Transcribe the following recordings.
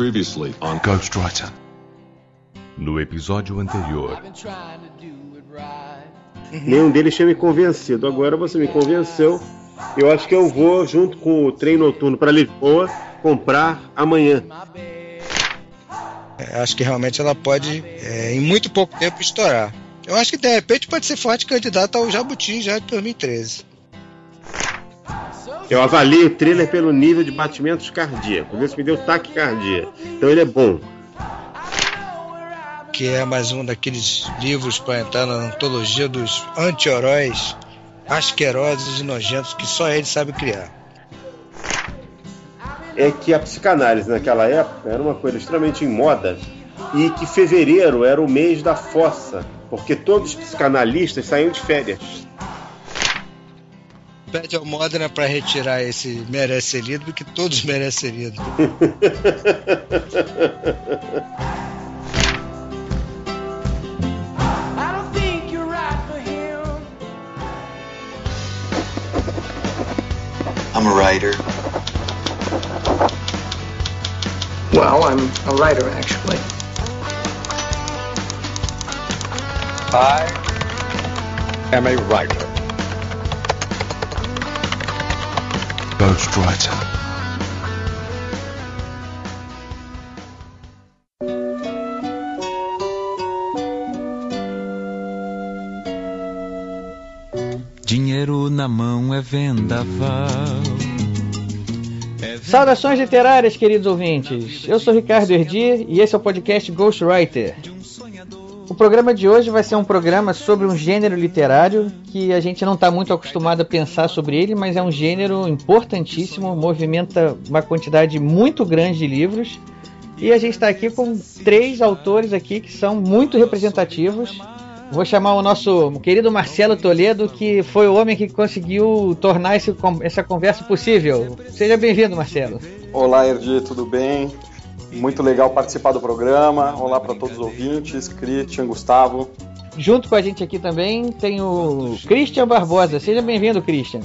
Previously on Ghostwriter. No episódio anterior. Nenhum deles tinha me convencido. Agora você me convenceu. Eu acho que eu vou, junto com o trem noturno para Lisboa, comprar amanhã. É, acho que realmente ela pode, é, em muito pouco tempo, estourar. Eu acho que de repente pode ser forte candidata ao Jabuti já de 2013. Eu avalio o thriller pelo nível de batimentos cardíacos. Esse me deu taquicardia. Então ele é bom. Que é mais um daqueles livros para entrar na antologia dos anti-heróis asquerosos e nojentos que só ele sabe criar. É que a psicanálise naquela época era uma coisa extremamente em moda e que fevereiro era o mês da fossa, porque todos os psicanalistas saíam de férias pede ao Modena para retirar esse merece ser lido, porque todos merecem ser lido. I'm a writer. Well, I'm a writer, actually. I am a writer. Ghostwriter. Dinheiro na mão é vendaval. Saudações literárias, queridos ouvintes. Eu sou Ricardo Erdi e esse é o podcast Ghostwriter. O programa de hoje vai ser um programa sobre um gênero literário que a gente não está muito acostumado a pensar sobre ele, mas é um gênero importantíssimo, movimenta uma quantidade muito grande de livros. E a gente está aqui com três autores aqui que são muito representativos. Vou chamar o nosso querido Marcelo Toledo, que foi o homem que conseguiu tornar esse, essa conversa possível. Seja bem-vindo, Marcelo. Olá, Erdi, tudo bem? Muito legal participar do programa. Olá para todos os ouvintes, Christian, Gustavo. Junto com a gente aqui também tem o Christian Barbosa. Seja bem-vindo, Christian.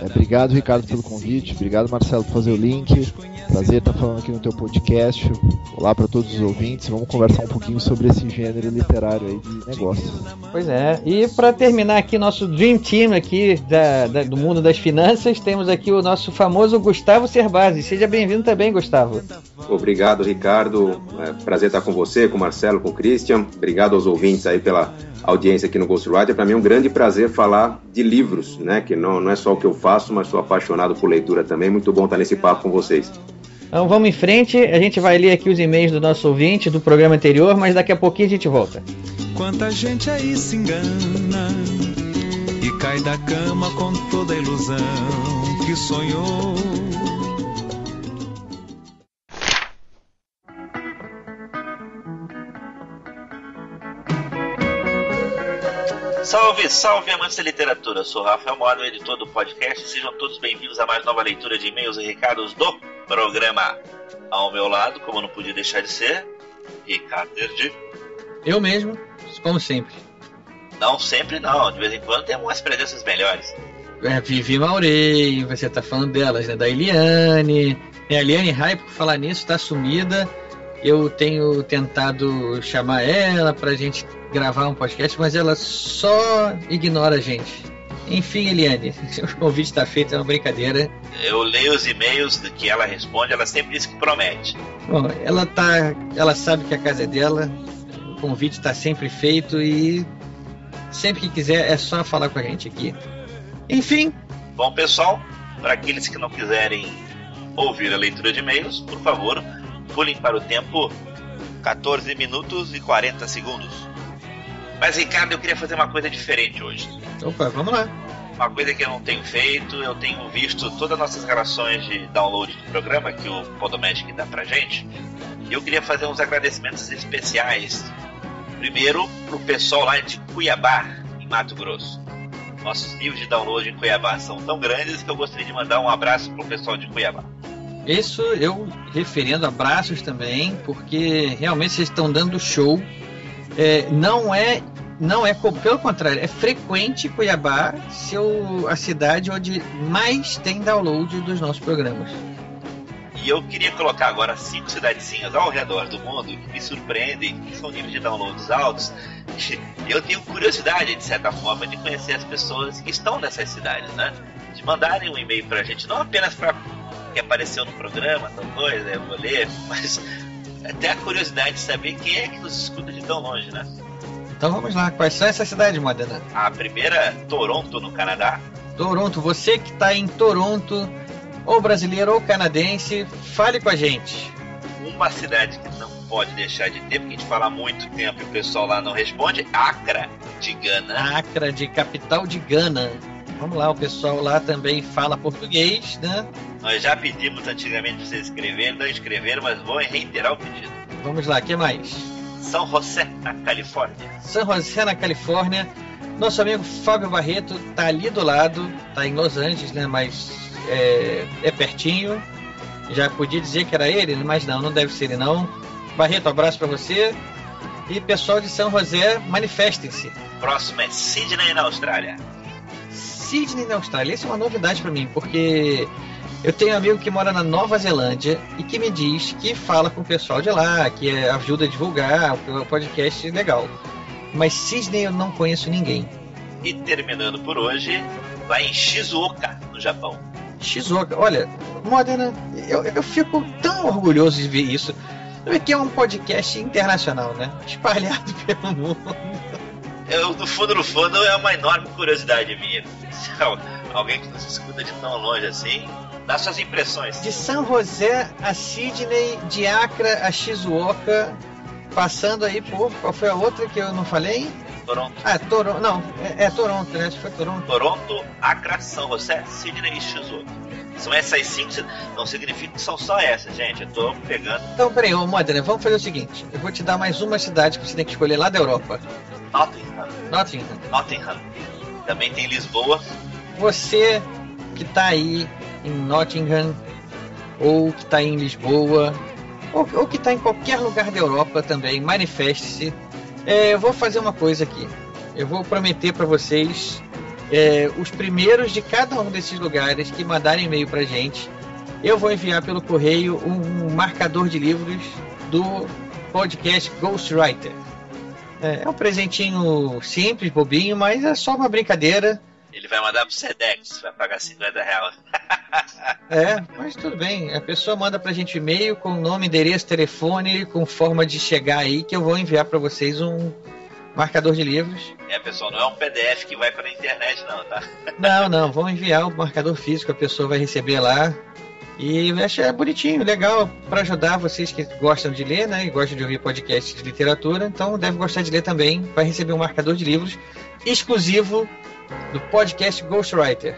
É, obrigado, Ricardo, pelo convite. Obrigado, Marcelo, por fazer o link. Prazer estar falando aqui no teu podcast. Olá para todos os ouvintes. Vamos conversar um pouquinho sobre esse gênero literário aí de negócios. Pois é. E para terminar aqui nosso Dream Team aqui da, da, do mundo das finanças, temos aqui o nosso famoso Gustavo Cerbasi. Seja bem-vindo também, Gustavo. Obrigado, Ricardo. É prazer estar com você, com o Marcelo, com o Christian. Obrigado aos ouvintes aí pela audiência aqui no Ghostwriter. Para mim é um grande prazer falar de livros, né? Que não, não é só o que eu faço, mas sou apaixonado por leitura também. Muito bom estar nesse papo com vocês. Então vamos em frente, a gente vai ler aqui os e-mails do nosso ouvinte do programa anterior, mas daqui a pouquinho a gente volta. Quanta gente aí se engana e cai da cama com toda a ilusão que sonhou. Salve, salve amantes da literatura! Eu sou Rafael Moro, editor do podcast. Sejam todos bem-vindos a mais nova leitura de e-mails e recados do programa. Ao meu lado, como não podia deixar de ser, Ricardo Erdi. Eu mesmo, como sempre. Não, sempre não. De vez em quando tem umas presenças melhores. É, Vivi Maurei, você tá falando delas, né? Da Eliane. A Eliane Rai, por falar nisso, tá sumida. Eu tenho tentado chamar ela pra gente gravar um podcast, mas ela só ignora a gente. Enfim, Eliane, o convite está feito, é uma brincadeira. Eu leio os e-mails que ela responde, ela sempre diz que promete. Bom, ela tá. Ela sabe que a casa é dela, o convite está sempre feito e sempre que quiser é só falar com a gente aqui. Enfim. Bom, pessoal, para aqueles que não quiserem ouvir a leitura de e-mails, por favor, pulem para o tempo 14 minutos e 40 segundos. Mas, Ricardo, eu queria fazer uma coisa diferente hoje. Opa, vamos lá. Uma coisa que eu não tenho feito, eu tenho visto todas as nossas relações de download do programa que o Podomatic dá pra gente. E eu queria fazer uns agradecimentos especiais. Primeiro, pro pessoal lá de Cuiabá, em Mato Grosso. Nossos níveis de download em Cuiabá são tão grandes que eu gostaria de mandar um abraço pro pessoal de Cuiabá. Isso eu referendo abraços também, porque realmente vocês estão dando show é, não é não é pelo contrário, é frequente Cuiabá ser a cidade onde mais tem download dos nossos programas. E eu queria colocar agora cinco cidadezinhas ao redor do mundo que me surpreendem, que são níveis de downloads altos. Eu tenho curiosidade, de certa forma, de conhecer as pessoas que estão nessas cidades, né? De mandarem um e-mail pra gente, não apenas para que apareceu no programa, tal coisa, eu vou ler, mas até a curiosidade de saber quem é que nos escuta de tão longe, né? Então vamos lá, quais são essas cidades, Modena? A primeira, Toronto, no Canadá. Toronto, você que está em Toronto, ou brasileiro ou canadense, fale com a gente. Uma cidade que não pode deixar de ter, porque a gente fala há muito tempo e o pessoal lá não responde, Acra, de Gana. Acra, de capital de Gana. Vamos lá, o pessoal lá também fala português, né? Nós já pedimos antigamente para vocês escreverem, não escreveram, mas vou reiterar o pedido. Vamos lá, o que mais? São José, na Califórnia. São José, na Califórnia. Nosso amigo Fábio Barreto tá ali do lado, tá em Los Angeles, né? Mas é, é pertinho. Já podia dizer que era ele, mas não, não deve ser ele não. Barreto, abraço para você. E pessoal de São José, manifestem-se. Próximo é Sydney, na Austrália. Sydney, na Austrália. Isso é uma novidade para mim, porque eu tenho um amigo que mora na Nova Zelândia e que me diz que fala com o pessoal de lá, que ajuda a divulgar o podcast legal. Mas Sydney eu não conheço ninguém. E terminando por hoje, lá em Shizuoka, no Japão. Shizuoka, olha, Modena, eu, eu fico tão orgulhoso de ver isso. Porque é um podcast internacional, né? Espalhado pelo mundo. Eu, no fundo, no fundo, é uma enorme curiosidade minha. Alguém que nos escuta de tão longe assim, dá suas impressões. De São José a Sydney, de Acre a Shizuoka, passando aí por. Qual foi a outra que eu não falei? Toronto. Ah, Toronto. Não, é, é, Toronto, né? Acho que foi Toronto. Toronto, Acre, São José, Sydney e Shizuoka. São essas cinco, não significa que são só essas, gente. Eu tô pegando. Então, peraí, ô Modena, vamos fazer o seguinte: eu vou te dar mais uma cidade que você tem que escolher lá da Europa. Nottingham. Nottingham. Nottingham. Também tem Lisboa. Você que tá aí em Nottingham, ou que tá em Lisboa, ou, ou que está em qualquer lugar da Europa também, manifeste-se. É, eu vou fazer uma coisa aqui. Eu vou prometer para vocês é, os primeiros de cada um desses lugares que mandarem e-mail para gente. Eu vou enviar pelo correio um marcador de livros do podcast Ghostwriter. É, é um presentinho simples, bobinho, mas é só uma brincadeira. Ele vai mandar pro Sedex, vai pagar 50 reais. é, mas tudo bem. A pessoa manda pra gente e-mail com nome, endereço, telefone, com forma de chegar aí, que eu vou enviar para vocês um marcador de livros. É, pessoal, não é um PDF que vai pra internet, não, tá? não, não, vamos enviar o marcador físico, a pessoa vai receber lá. E acho é bonitinho, legal, para ajudar vocês que gostam de ler, né? E gostam de ouvir podcast de literatura, então deve gostar de ler também. Vai receber um marcador de livros exclusivo do podcast Ghostwriter.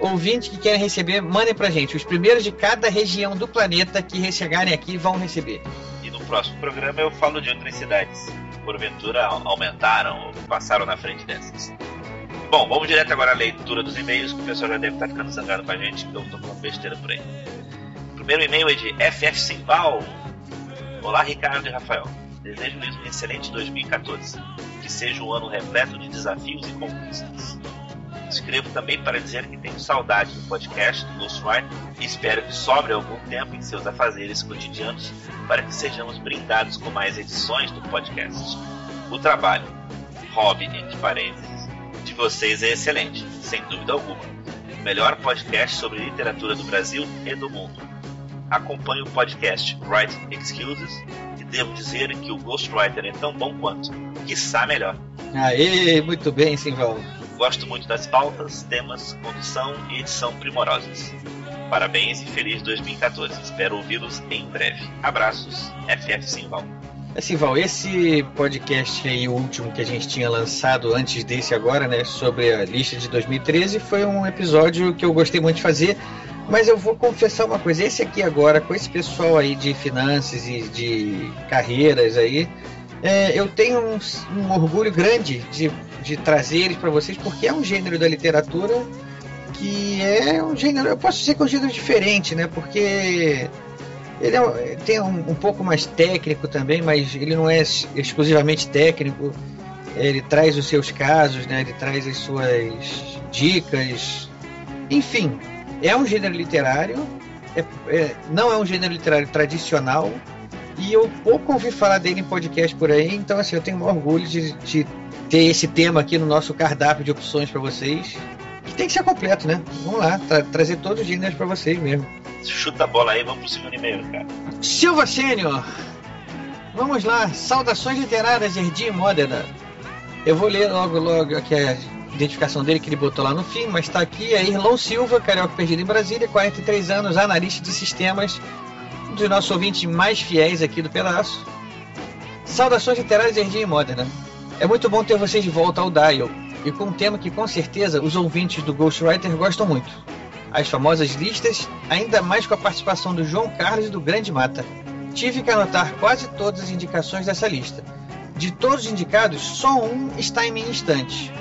Ouvintes que querem receber, mandem pra gente. Os primeiros de cada região do planeta que chegarem aqui vão receber. E no próximo programa eu falo de outras cidades. Porventura aumentaram ou passaram na frente dessas. Bom, vamos direto agora à leitura dos e-mails, que o pessoal já deve estar ficando zangado com a gente, que eu tô falando besteira por aí. O primeiro e-mail é de FF Simbal. Olá, Ricardo e Rafael. Desejo-lhes um excelente 2014. Que seja um ano repleto de desafios e conquistas. Escrevo também para dizer que tenho saudade do podcast do Ghostwriter e espero que sobre algum tempo em seus afazeres cotidianos para que sejamos brindados com mais edições do podcast. O trabalho, hobby, entre parênteses, vocês é excelente, sem dúvida alguma. O melhor podcast sobre literatura do Brasil e do mundo. Acompanho o podcast Write Excuses e devo dizer que o Ghostwriter é tão bom quanto, quiçá melhor. Aê, muito bem, Simval. Gosto muito das pautas, temas, condução e edição primorosas. Parabéns e feliz 2014. Espero ouvi-los em breve. Abraços, FF Simval. É, Simval, esse podcast aí, o último que a gente tinha lançado antes desse agora, né, sobre a lista de 2013, foi um episódio que eu gostei muito de fazer. Mas eu vou confessar uma coisa, esse aqui agora, com esse pessoal aí de finanças e de carreiras aí, é, eu tenho um, um, orgulho grande de, de trazer eles para vocês, porque é um gênero da literatura que é um gênero, eu posso dizer que é um gênero diferente, né? Porque ele é, tem um, um, pouco mais técnico também, mas ele não é exclusivamente técnico. Ele traz os seus casos, né? Ele traz as suas dicas. Enfim, é um gênero literário é, é, não é um gênero literário tradicional e eu pouco ouvi falar dele em podcast por aí, então assim, eu tenho um orgulho de, de ter esse tema aqui no nosso cardápio de opções para vocês. Que tem que ser completo, né? Vamos lá, tra trazer todos os gêneros para vocês mesmo. Chuta a bola aí, vamos pro segundo e-mail, cara. Silva Sênior, vamos lá, saudações literárias, Erdim Modena. Eu vou ler logo, logo aqui a identificação dele que ele botou lá no fim, mas está aqui, é Irlão Silva, carioca perdido em Brasília, 43 anos, analista de sistemas, um dos nossos ouvintes mais fiéis aqui do pedaço. Saudações literárias, Erdim Modena. É muito bom ter vocês de volta ao Dial, e com um tema que com certeza os ouvintes do Ghostwriter gostam muito. As famosas listas, ainda mais com a participação do João Carlos e do Grande Mata. Tive que anotar quase todas as indicações dessa lista. De todos os indicados, só um está em minha estante.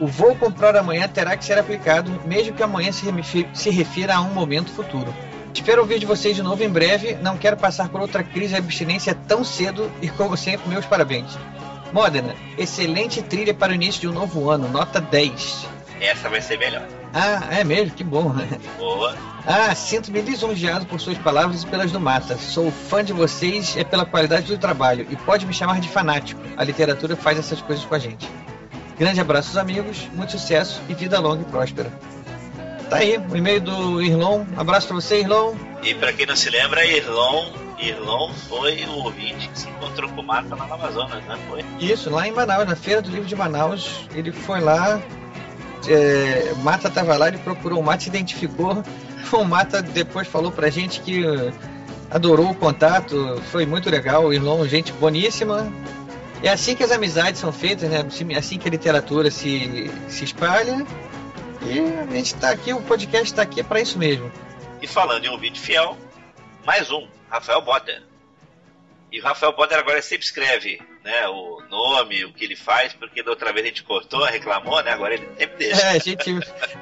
O vou comprar amanhã terá que ser aplicado, mesmo que amanhã se, se refira a um momento futuro. Espero ouvir de vocês de novo em breve. Não quero passar por outra crise de abstinência tão cedo e, como sempre, meus parabéns. Modena, excelente trilha para o início de um novo ano, nota 10. Essa vai ser melhor. Ah, é mesmo? Que bom, né? Boa. Ah, sinto-me lisonjeado por suas palavras e pelas do Mata. Sou fã de vocês é pela qualidade do trabalho e pode me chamar de fanático. A literatura faz essas coisas com a gente. Grande abraço, amigos, muito sucesso e vida longa e próspera. Tá aí, o e-mail do Irlon. Abraço pra você, Irlon. E para quem não se lembra, Irlon, Irlon foi o ouvinte que se encontrou com o Mata lá na Amazonas, né? Foi? Isso, lá em Manaus, na Feira do Livro de Manaus. Ele foi lá, é, Mata tava lá, ele procurou o Mata, se identificou. O Mata depois falou pra gente que adorou o contato, foi muito legal. O Irlon, gente boníssima. É assim que as amizades são feitas, né? Assim que a literatura se, se espalha. E a gente está aqui, o podcast está aqui para isso mesmo. E falando em ouvinte fiel, mais um, Rafael Botter. E Rafael Botter agora sempre escreve né, o nome, o que ele faz, porque da outra vez a gente cortou, reclamou, né? Agora ele sempre deixa. É, gente.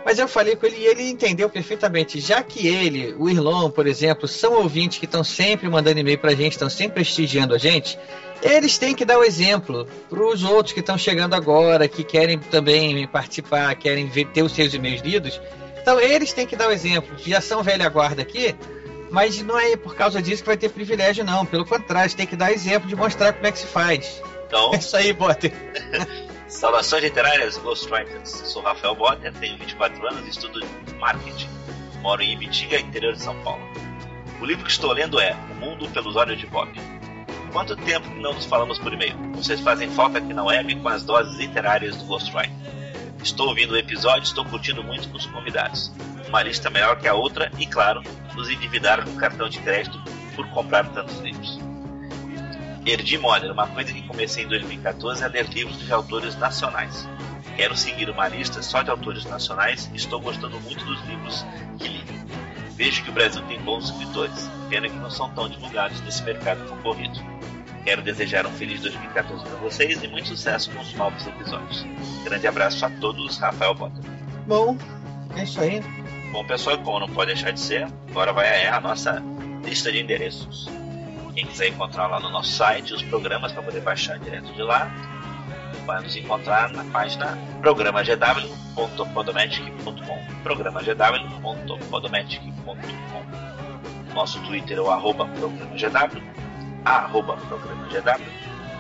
Mas eu falei com ele e ele entendeu perfeitamente. Já que ele, o Irlon, por exemplo, são ouvintes que estão sempre mandando e-mail pra gente, estão sempre prestigiando a gente, eles têm que dar o exemplo para os outros que estão chegando agora, que querem também participar, querem ver, ter os seus e-mails lidos. Então eles têm que dar o exemplo. Já são velha guarda aqui, mas não é por causa disso que vai ter privilégio, não. Pelo contrário, tem que dar exemplo de mostrar como é que se faz. Então, é isso aí, Botter. Saudações literárias, Ghostwriters. Sou Rafael Botter, tenho 24 anos e estudo marketing. Moro em Ibitiga, interior de São Paulo. O livro que estou lendo é O Mundo pelos Olhos de Bob. Quanto tempo não nos falamos por e-mail? Vocês fazem falta aqui na web com as doses literárias do Ghostwriter. Estou ouvindo o episódio, estou curtindo muito com os convidados. Uma lista melhor que a outra e, claro, nos endividar com cartão de crédito por comprar tantos livros. Erdi Modern, uma coisa que comecei em 2014 é ler livros de autores nacionais. Quero seguir uma lista só de autores nacionais e estou gostando muito dos livros que li. Vejo que o Brasil tem bons escritores, pena que não são tão divulgados nesse mercado concorrido. Quero desejar um feliz 2014 para vocês e muito sucesso com os novos episódios. Grande abraço a todos, Rafael Bota. Bom, é isso aí. Bom, pessoal, como não pode deixar de ser, agora vai a nossa lista de endereços. Quem quiser encontrar lá no nosso site os programas para poder baixar direto de lá, vai nos encontrar na página programagw.podomatic.com programagw.podomatic.com Nosso Twitter é o arroba programagw arroba programagw.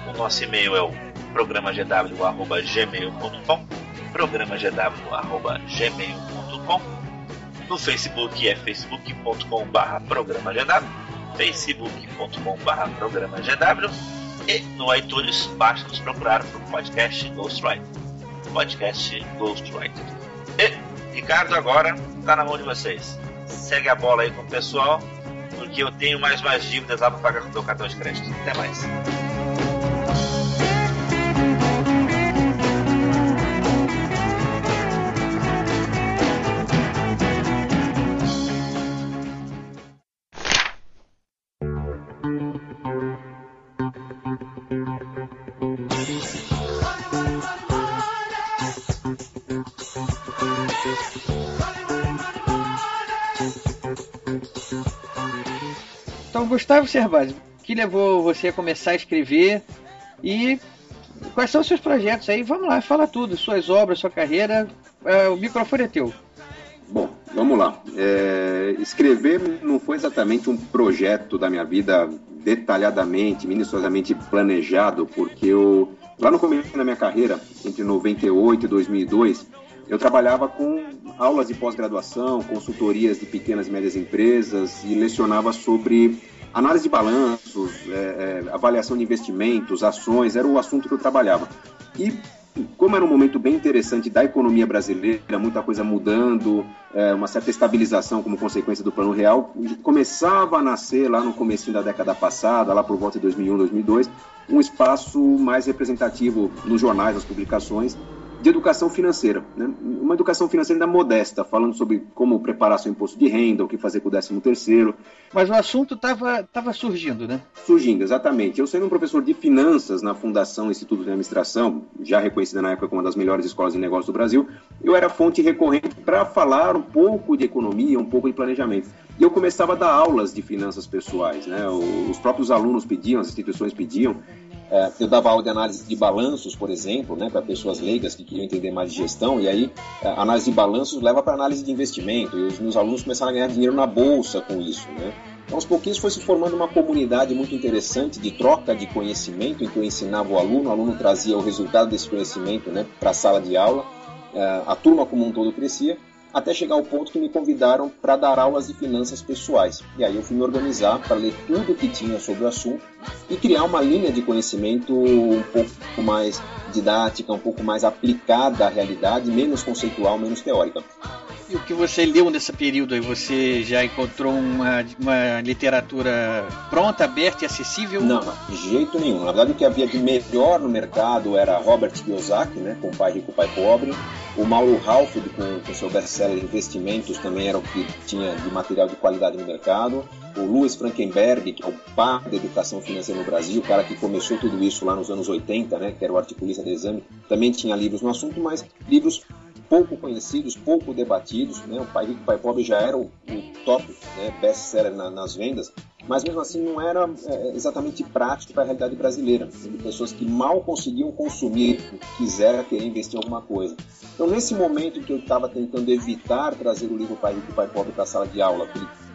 O nosso e-mail é o programagw.gmail.com programagw.gmail.com no Facebook é facebook.com barra programagw facebook.com barra programagw e no iTunes basta nos procurar por podcast Ghostwriter. Podcast Ghostwriter. E Ricardo agora está na mão de vocês. Segue a bola aí com o pessoal porque eu tenho mais mais dívidas lá para pagar com o meu cartão de crédito. Até mais Gustavo Cerbasi, o que levou você a começar a escrever e quais são os seus projetos aí? Vamos lá, fala tudo, suas obras, sua carreira, é, o microfone é teu. Bom, vamos lá. É, escrever não foi exatamente um projeto da minha vida detalhadamente, minuciosamente planejado, porque eu, lá no começo da minha carreira, entre 98 e 2002, eu trabalhava com aulas de pós-graduação, consultorias de pequenas e médias empresas e lecionava sobre análise de balanços, é, é, avaliação de investimentos, ações, era o assunto que eu trabalhava. E como era um momento bem interessante da economia brasileira, muita coisa mudando, é, uma certa estabilização como consequência do Plano Real, começava a nascer lá no começo da década passada, lá por volta de 2001, 2002, um espaço mais representativo nos jornais, nas publicações, de educação financeira. Né? Uma educação financeira ainda modesta, falando sobre como preparar seu imposto de renda, o que fazer com o 13 terceiro. Mas o assunto estava tava surgindo, né? Surgindo, exatamente. Eu sendo um professor de finanças na Fundação Instituto de Administração, já reconhecida na época como uma das melhores escolas de negócios do Brasil, eu era fonte recorrente para falar um pouco de economia, um pouco de planejamento. E eu começava a dar aulas de finanças pessoais. Né? Os próprios alunos pediam, as instituições pediam, eu dava aula de análise de balanços, por exemplo, né, para pessoas leigas que queriam entender mais de gestão, e aí é, análise de balanços leva para análise de investimento, e os meus alunos começaram a ganhar dinheiro na bolsa com isso. Né? Então, aos pouquinhos foi se formando uma comunidade muito interessante de troca de conhecimento, em que eu ensinava o aluno, o aluno trazia o resultado desse conhecimento né, para a sala de aula, é, a turma como um todo crescia, até chegar ao ponto que me convidaram para dar aulas de finanças pessoais. E aí eu fui me organizar para ler tudo que tinha sobre o assunto e criar uma linha de conhecimento um pouco mais didática, um pouco mais aplicada à realidade, menos conceitual, menos teórica. O que você leu nesse período aí? Você já encontrou uma, uma literatura pronta, aberta e acessível? Não, de jeito nenhum. Na verdade, o que havia de melhor no mercado era Robert Kiyosaki, né, com Pai Rico, Pai Pobre. O Mauro Halford, com, com seu best-seller Investimentos, também era o que tinha de material de qualidade no mercado. O Louis Frankenberg, que é o pai da educação financeira no Brasil, o cara que começou tudo isso lá nos anos 80, né, que era o articulista do exame, também tinha livros no assunto, mas livros pouco conhecidos, pouco debatidos. Né? O Pai Rico, Pai Pobre já era o, o top né, best-seller na, nas vendas, mas mesmo assim não era é, exatamente prático para a realidade brasileira. De pessoas que mal conseguiam consumir, quiseram querer investir em alguma coisa. Então, nesse momento que eu estava tentando evitar trazer o livro Pai Rico, Pai Pobre para a sala de aula,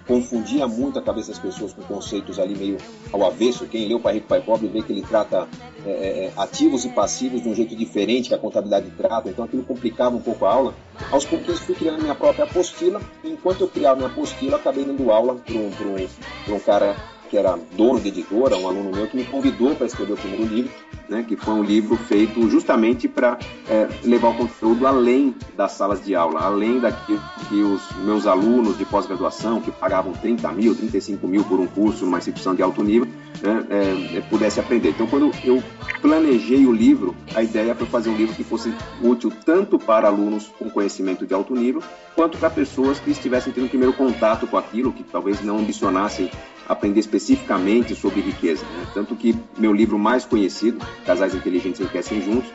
confundia muito a cabeça das pessoas com conceitos ali meio ao avesso. Quem o Pai Rico, Pai Pobre vê que ele trata é, é, é, ativos e passivos de um jeito diferente que a contabilidade trata, então aquilo complicava um pouco a aula. Aos pouquinhos fui criando minha própria apostila, e enquanto eu criava minha apostila, acabei dando aula para um, um cara que era dono de editora, um aluno meu, que me convidou para escrever o primeiro livro, né, que foi um livro feito justamente para é, levar o conteúdo além das salas de aula, além daquilo que os meus alunos de pós-graduação, que pagavam 30 mil, 35 mil por um curso numa instituição de alto nível, né, é, é, pudesse aprender. Então, quando eu planejei o livro, a ideia foi fazer um livro que fosse útil tanto para alunos com conhecimento de alto nível, quanto para pessoas que estivessem tendo o primeiro contato com aquilo, que talvez não ambicionassem aprender especificamente sobre riqueza. Né? Tanto que meu livro mais conhecido, Casais Inteligentes Enriquecem Juntos,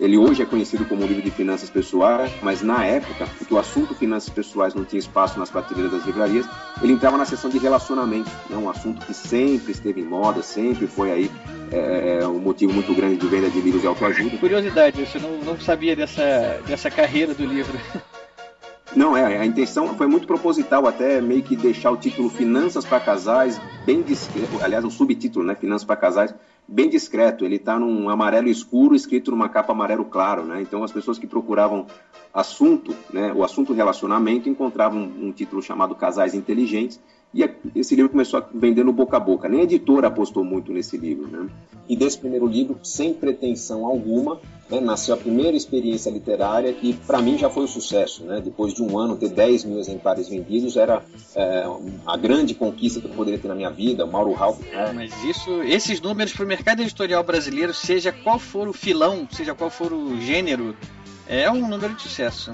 ele hoje é conhecido como livro de finanças pessoais, mas na época, que o assunto finanças pessoais não tinha espaço nas prateleiras das livrarias, ele entrava na seção de relacionamento, né? um assunto que sempre esteve em moda, sempre foi aí é, é, um motivo muito grande de venda de livros de autoajuda. Curiosidade, você não, não sabia dessa, dessa carreira do livro. Não, é, a intenção foi muito proposital, até meio que deixar o título Finanças para Casais bem discreto, aliás, o subtítulo, né, Finanças para Casais, bem discreto. Ele está num amarelo escuro escrito numa capa amarelo claro, né? Então as pessoas que procuravam assunto, né, o assunto relacionamento, encontravam um título chamado Casais Inteligentes e esse livro começou a vender no boca a boca. Nem a editora apostou muito nesse livro. Né? E desse primeiro livro, sem pretensão alguma, né, nasceu a primeira experiência literária que, para mim, já foi um sucesso. Né? Depois de um ano ter 10 mil exemplares vendidos, era é, a grande conquista que eu poderia ter na minha vida. O Mauro Ralph. É, mas isso, esses números para o mercado editorial brasileiro, seja qual for o filão, seja qual for o gênero, é um número de sucesso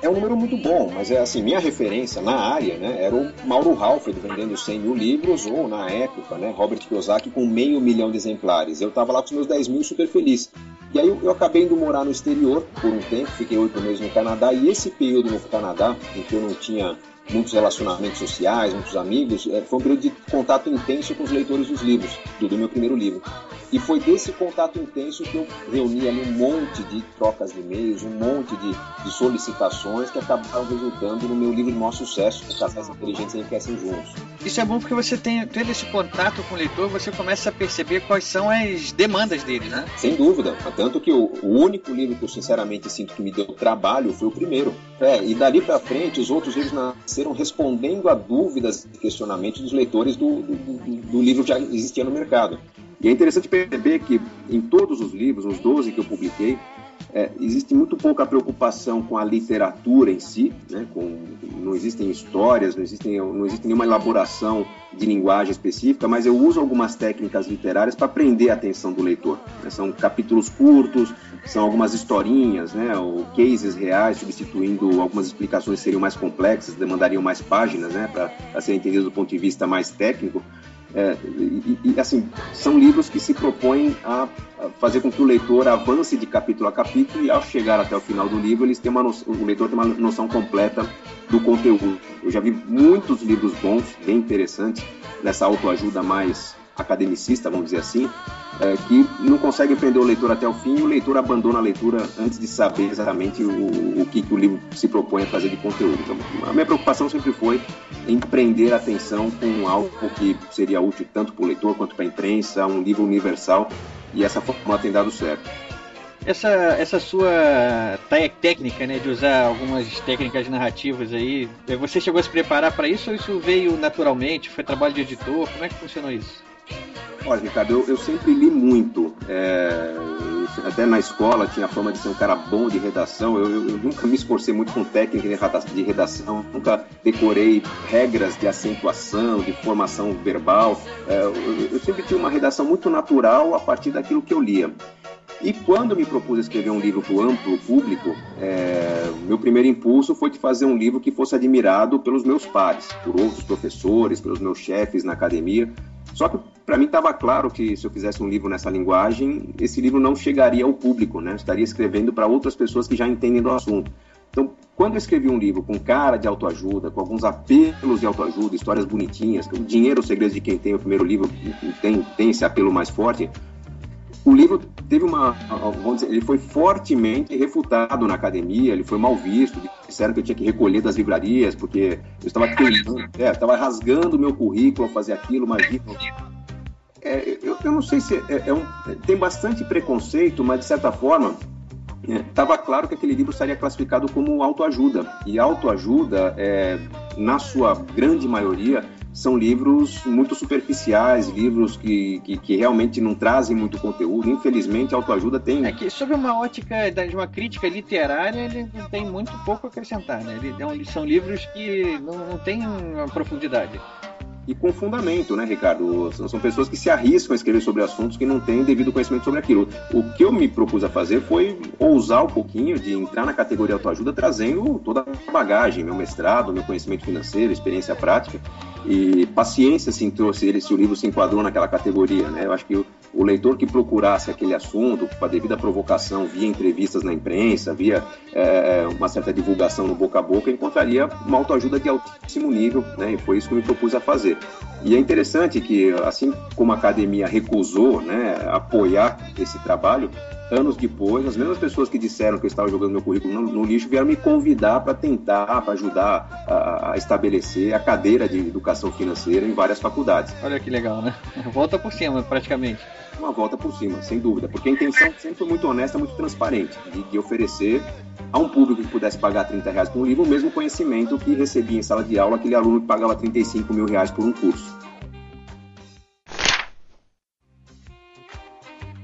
é um número muito bom, mas é assim, minha referência na área, né, era o Mauro Halford vendendo 100 mil livros, ou na época, né, Robert Kiyosaki com meio milhão de exemplares. Eu estava lá com os meus 10 mil super feliz. E aí eu, eu, acabei indo morar no exterior por um tempo, fiquei oito meses no Canadá, e esse período no Canadá, em que eu não tinha muitos relacionamentos sociais, muitos amigos, é, foi um período de contato intenso com os leitores dos livros, do, do meu primeiro livro. E foi desse contato intenso que eu reuni ali um monte de trocas de e-mails, um monte de, de solicitações que acabaram resultando no meu livro de maior sucesso, O Casais Inteligentes Enriquecem Juntos. Isso é bom porque você tem, tendo esse contato com o leitor, você começa a perceber quais são as demandas dele, né? Sem dúvida. Tanto que o, o único livro que eu sinceramente sinto que me deu trabalho foi o primeiro. É, e dali para frente, os outros livros nasceram respondendo a dúvidas e questionamentos dos leitores do, do, do, do livro que já existia no mercado. E é interessante perceber que em todos os livros, os 12 que eu publiquei, é, existe muito pouca preocupação com a literatura em si, né? com, não existem histórias, não, existem, não existe nenhuma elaboração de linguagem específica, mas eu uso algumas técnicas literárias para prender a atenção do leitor. Né? São capítulos curtos, são algumas historinhas, né? ou cases reais, substituindo algumas explicações que seriam mais complexas, demandariam mais páginas né? para serem entendidas do ponto de vista mais técnico. É, e, e, assim, são livros que se propõem a, fazer com que o leitor avance de capítulo a capítulo e ao chegar até o final do livro, eles têm uma noção, o leitor tem uma noção completa do conteúdo. Eu já vi muitos livros bons, bem interessantes, nessa autoajuda mais academicista, vamos dizer assim, é, que não consegue prender o leitor até o fim e o leitor abandona a leitura antes de saber exatamente o, o que, que, o livro se propõe a fazer de conteúdo. Então, a minha preocupação sempre foi em prender a atenção com algo que seria útil tanto para o leitor quanto para a imprensa, um livro universal, e essa forma tem dado certo. Essa, essa sua técnica, né, de usar algumas técnicas narrativas aí, você chegou a se preparar para isso ou isso veio naturalmente? Foi trabalho de editor? Como é que funcionou isso? Olha, Ricardo, eu, eu sempre li muito. É, até na escola tinha a fama de ser um cara bom de redação. Eu, eu, eu nunca me esforcei muito com técnica de redação, nunca decorei regras de acentuação, de formação verbal. É, eu, sempre tive uma redação muito natural a partir daquilo que eu lia. E quando me propus escrever um livro para o amplo público, é, meu primeiro impulso foi de fazer um livro que fosse admirado pelos meus pares, por outros professores, pelos meus chefes na academia. Só que para mim estava claro que se eu fizesse um livro nessa linguagem, esse livro não chegaria ao público, né? Eu estaria escrevendo para outras pessoas que já entendem do assunto. Então, quando eu escrevi um livro com cara de autoajuda, com alguns apelos de autoajuda, histórias bonitinhas, o Dinheiro, o Segredo de Quem Tem, o primeiro livro tem, tem esse apelo mais forte, o livro teve uma, vamos dizer, ele foi fortemente refutado na academia, ele foi mal visto, disseram que eu tinha que recolher das livrarias, porque eu estava queimando, é, estava rasgando o meu currículo ao fazer aquilo, imagina. É, eu, eu, não sei se é, é um, tem bastante preconceito, mas de certa forma estava é, claro que aquele livro estaria classificado como autoajuda. E autoajuda, é, na sua grande maioria, são livros muito superficiais, livros que, que, que, realmente não trazem muito conteúdo. Infelizmente, a autoajuda tem. É que, sob uma ótica de uma crítica literária, ele tem muito pouco a acrescentar. Né? Ele, é são livros que não, não têm profundidade e com fundamento, né, Ricardo? São pessoas que se arriscam a escrever sobre assuntos que não têm devido conhecimento sobre aquilo. O que eu me propus a fazer foi ousar um pouquinho de entrar na categoria autoajuda trazendo toda a bagagem, meu mestrado, meu conhecimento financeiro, experiência prática e paciência, assim, trouxe ele se o livro se enquadrou naquela categoria, né? Eu acho que o, o leitor que procurasse aquele assunto com a devida provocação via entrevistas na imprensa, via é, uma certa divulgação no boca a boca, encontraria uma autoajuda de altíssimo nível, né? E foi isso que eu me propus a fazer. E é interessante que, assim como a academia recusou né, apoiar esse trabalho, anos depois, as mesmas pessoas que disseram que eu estava jogando meu currículo no, no lixo vieram me convidar para tentar, para ajudar a, a, estabelecer a cadeira de educação financeira em várias faculdades. Olha que legal, né? Volta por cima, praticamente. Uma volta por cima, sem dúvida, porque a intenção sempre foi muito honesta, muito transparente, de, de oferecer a um público que pudesse pagar 30 reais por um livro o mesmo conhecimento que recebia em sala de aula aquele aluno que pagava 35 mil reais por um curso.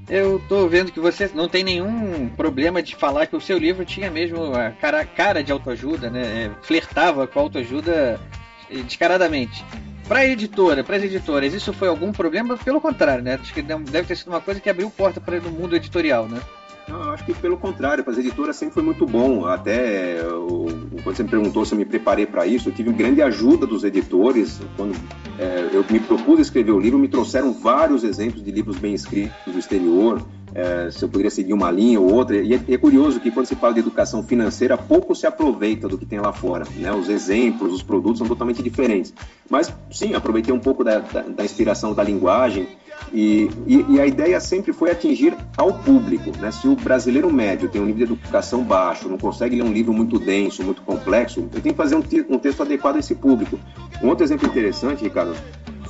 Eu tô vendo que você não tem nenhum problema de falar que o seu livro tinha mesmo a cara, cara de autoajuda, né? É, flertava com a autoajuda descaradamente. Para a editora, para as editoras, isso foi algum problema? Pelo contrário, né? Acho que deve ter sido uma coisa que abriu porta para no mundo editorial, né? Não, eu acho que pelo contrário, para as editoras sempre foi muito bom. Até o, quando você me perguntou se eu me preparei para isso, eu tive grande ajuda dos editores. Quando é, eu me propus escrever o livro, me trouxeram vários exemplos de livros bem escritos do exterior. É, se eu poderia seguir uma linha ou outra. E é, é, curioso que quando se fala de educação financeira, pouco se aproveita do que tem lá fora. Né? Os exemplos, os produtos são totalmente diferentes. Mas sim, aproveitei um pouco da, da, da inspiração da linguagem. E, e, e, a ideia sempre foi atingir ao público. Né? Se o brasileiro médio tem um nível de educação baixo, não consegue ler um livro muito denso, muito complexo, eu tenho que fazer um, um texto adequado a esse público. Um outro exemplo interessante, Ricardo,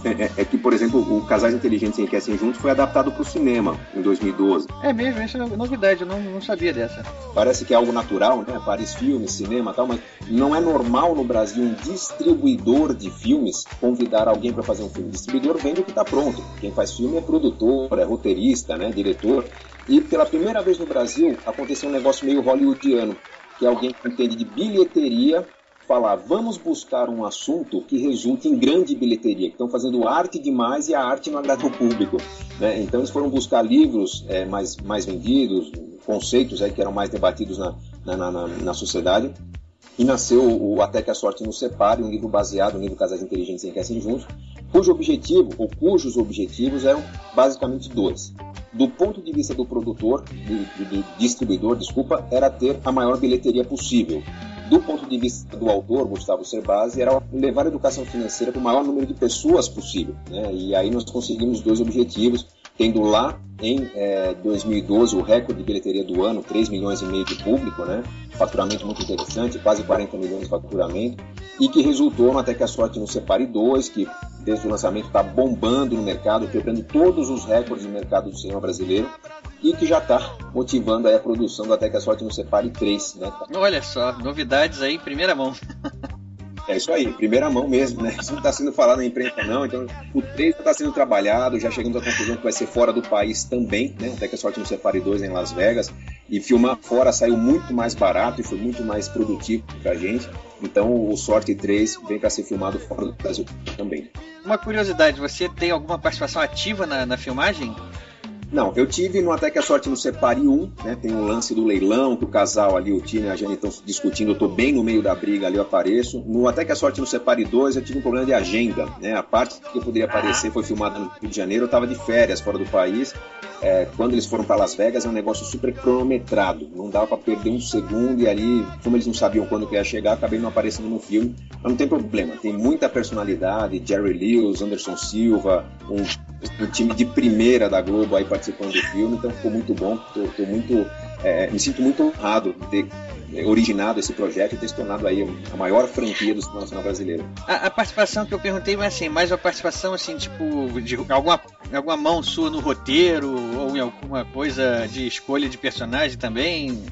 é, é, que, por exemplo, o Casais Inteligentes Enriquecem Juntos foi adaptado para o cinema em 2012. É mesmo, essa é novidade, eu não, não sabia dessa. Parece que é algo natural, né? Paris Filmes, cinema tal, mas não é normal no Brasil um distribuidor de filmes convidar alguém para fazer um filme. O distribuidor vende o que está pronto. Quem faz filme é produtor, é roteirista, né? diretor. E pela primeira vez no Brasil aconteceu um negócio meio hollywoodiano, que é alguém que entende de bilheteria falar, vamos buscar um assunto que resulte em grande bilheteria, que estão fazendo arte demais e a arte não agrada o público. Né? Então eles foram buscar livros é, mais, mais vendidos, conceitos aí que eram mais debatidos na, na, na, na sociedade, e nasceu o Até que a Sorte nos Separe, um livro baseado no livro Casais Inteligentes Enriquecem Juntos, cujo objetivo, ou cujos objetivos eram basicamente dois. Do ponto de vista do produtor, do, do distribuidor, desculpa, era ter a maior bilheteria possível do ponto de vista do autor, Gustavo Cerbasi, era levar a educação financeira para o maior número de pessoas possível. Né? E aí nós conseguimos dois objetivos, tendo lá em é, 2012 o recorde de bilheteria do ano, 3 milhões e meio de público, né? faturamento muito interessante, quase 40 milhões de faturamento, e que resultou no Até que a Sorte no Separe 2, que desde o lançamento está bombando no mercado, quebrando todos os recordes do mercado do cinema brasileiro, e que já está motivando a produção do Até que a Sorte nos Separe 3. Né? Olha só, novidades aí em primeira mão. É isso aí, primeira mão mesmo, né? Isso não está sendo falado na imprensa, não. Então, o 3 está sendo trabalhado, já chegamos à conclusão que vai ser fora do país também, né? Até que a sorte nos separe 2 em Las Vegas. E filmar fora saiu muito mais barato e foi muito mais produtivo para a gente. Então, o Sorte 3 vem para ser filmado fora do Brasil também. Uma curiosidade, você tem alguma participação ativa na, na filmagem? Não, eu tive no Até que a Sorte no Separe 1, né? Tem um lance do leilão, que o casal ali, o Tino e a Jane estão discutindo, eu tô bem no meio da briga ali, eu apareço. No Até que a Sorte no Separe 2, eu tive um problema de agenda, né? A parte que eu poderia aparecer foi filmada no Rio de Janeiro, eu tava de férias fora do país. É, quando eles foram para Las Vegas, é um negócio super cronometrado, não dava para perder um segundo e ali, como eles não sabiam quando que ia chegar, acabei não aparecendo no filme. Mas não tem problema, tem muita personalidade, Jerry Lewis, Anderson Silva, um um time de primeira da Globo aí participando do filme, então ficou muito bom. Tô, tô muito, é, me sinto muito honrado de originado esse projeto e ter se tornado aí a maior franquia do cinema nacional brasileiro. A, a, participação que eu perguntei, mas assim, mais uma participação assim, tipo, de alguma, alguma mão sua no roteiro ou em alguma coisa de escolha de personagem também?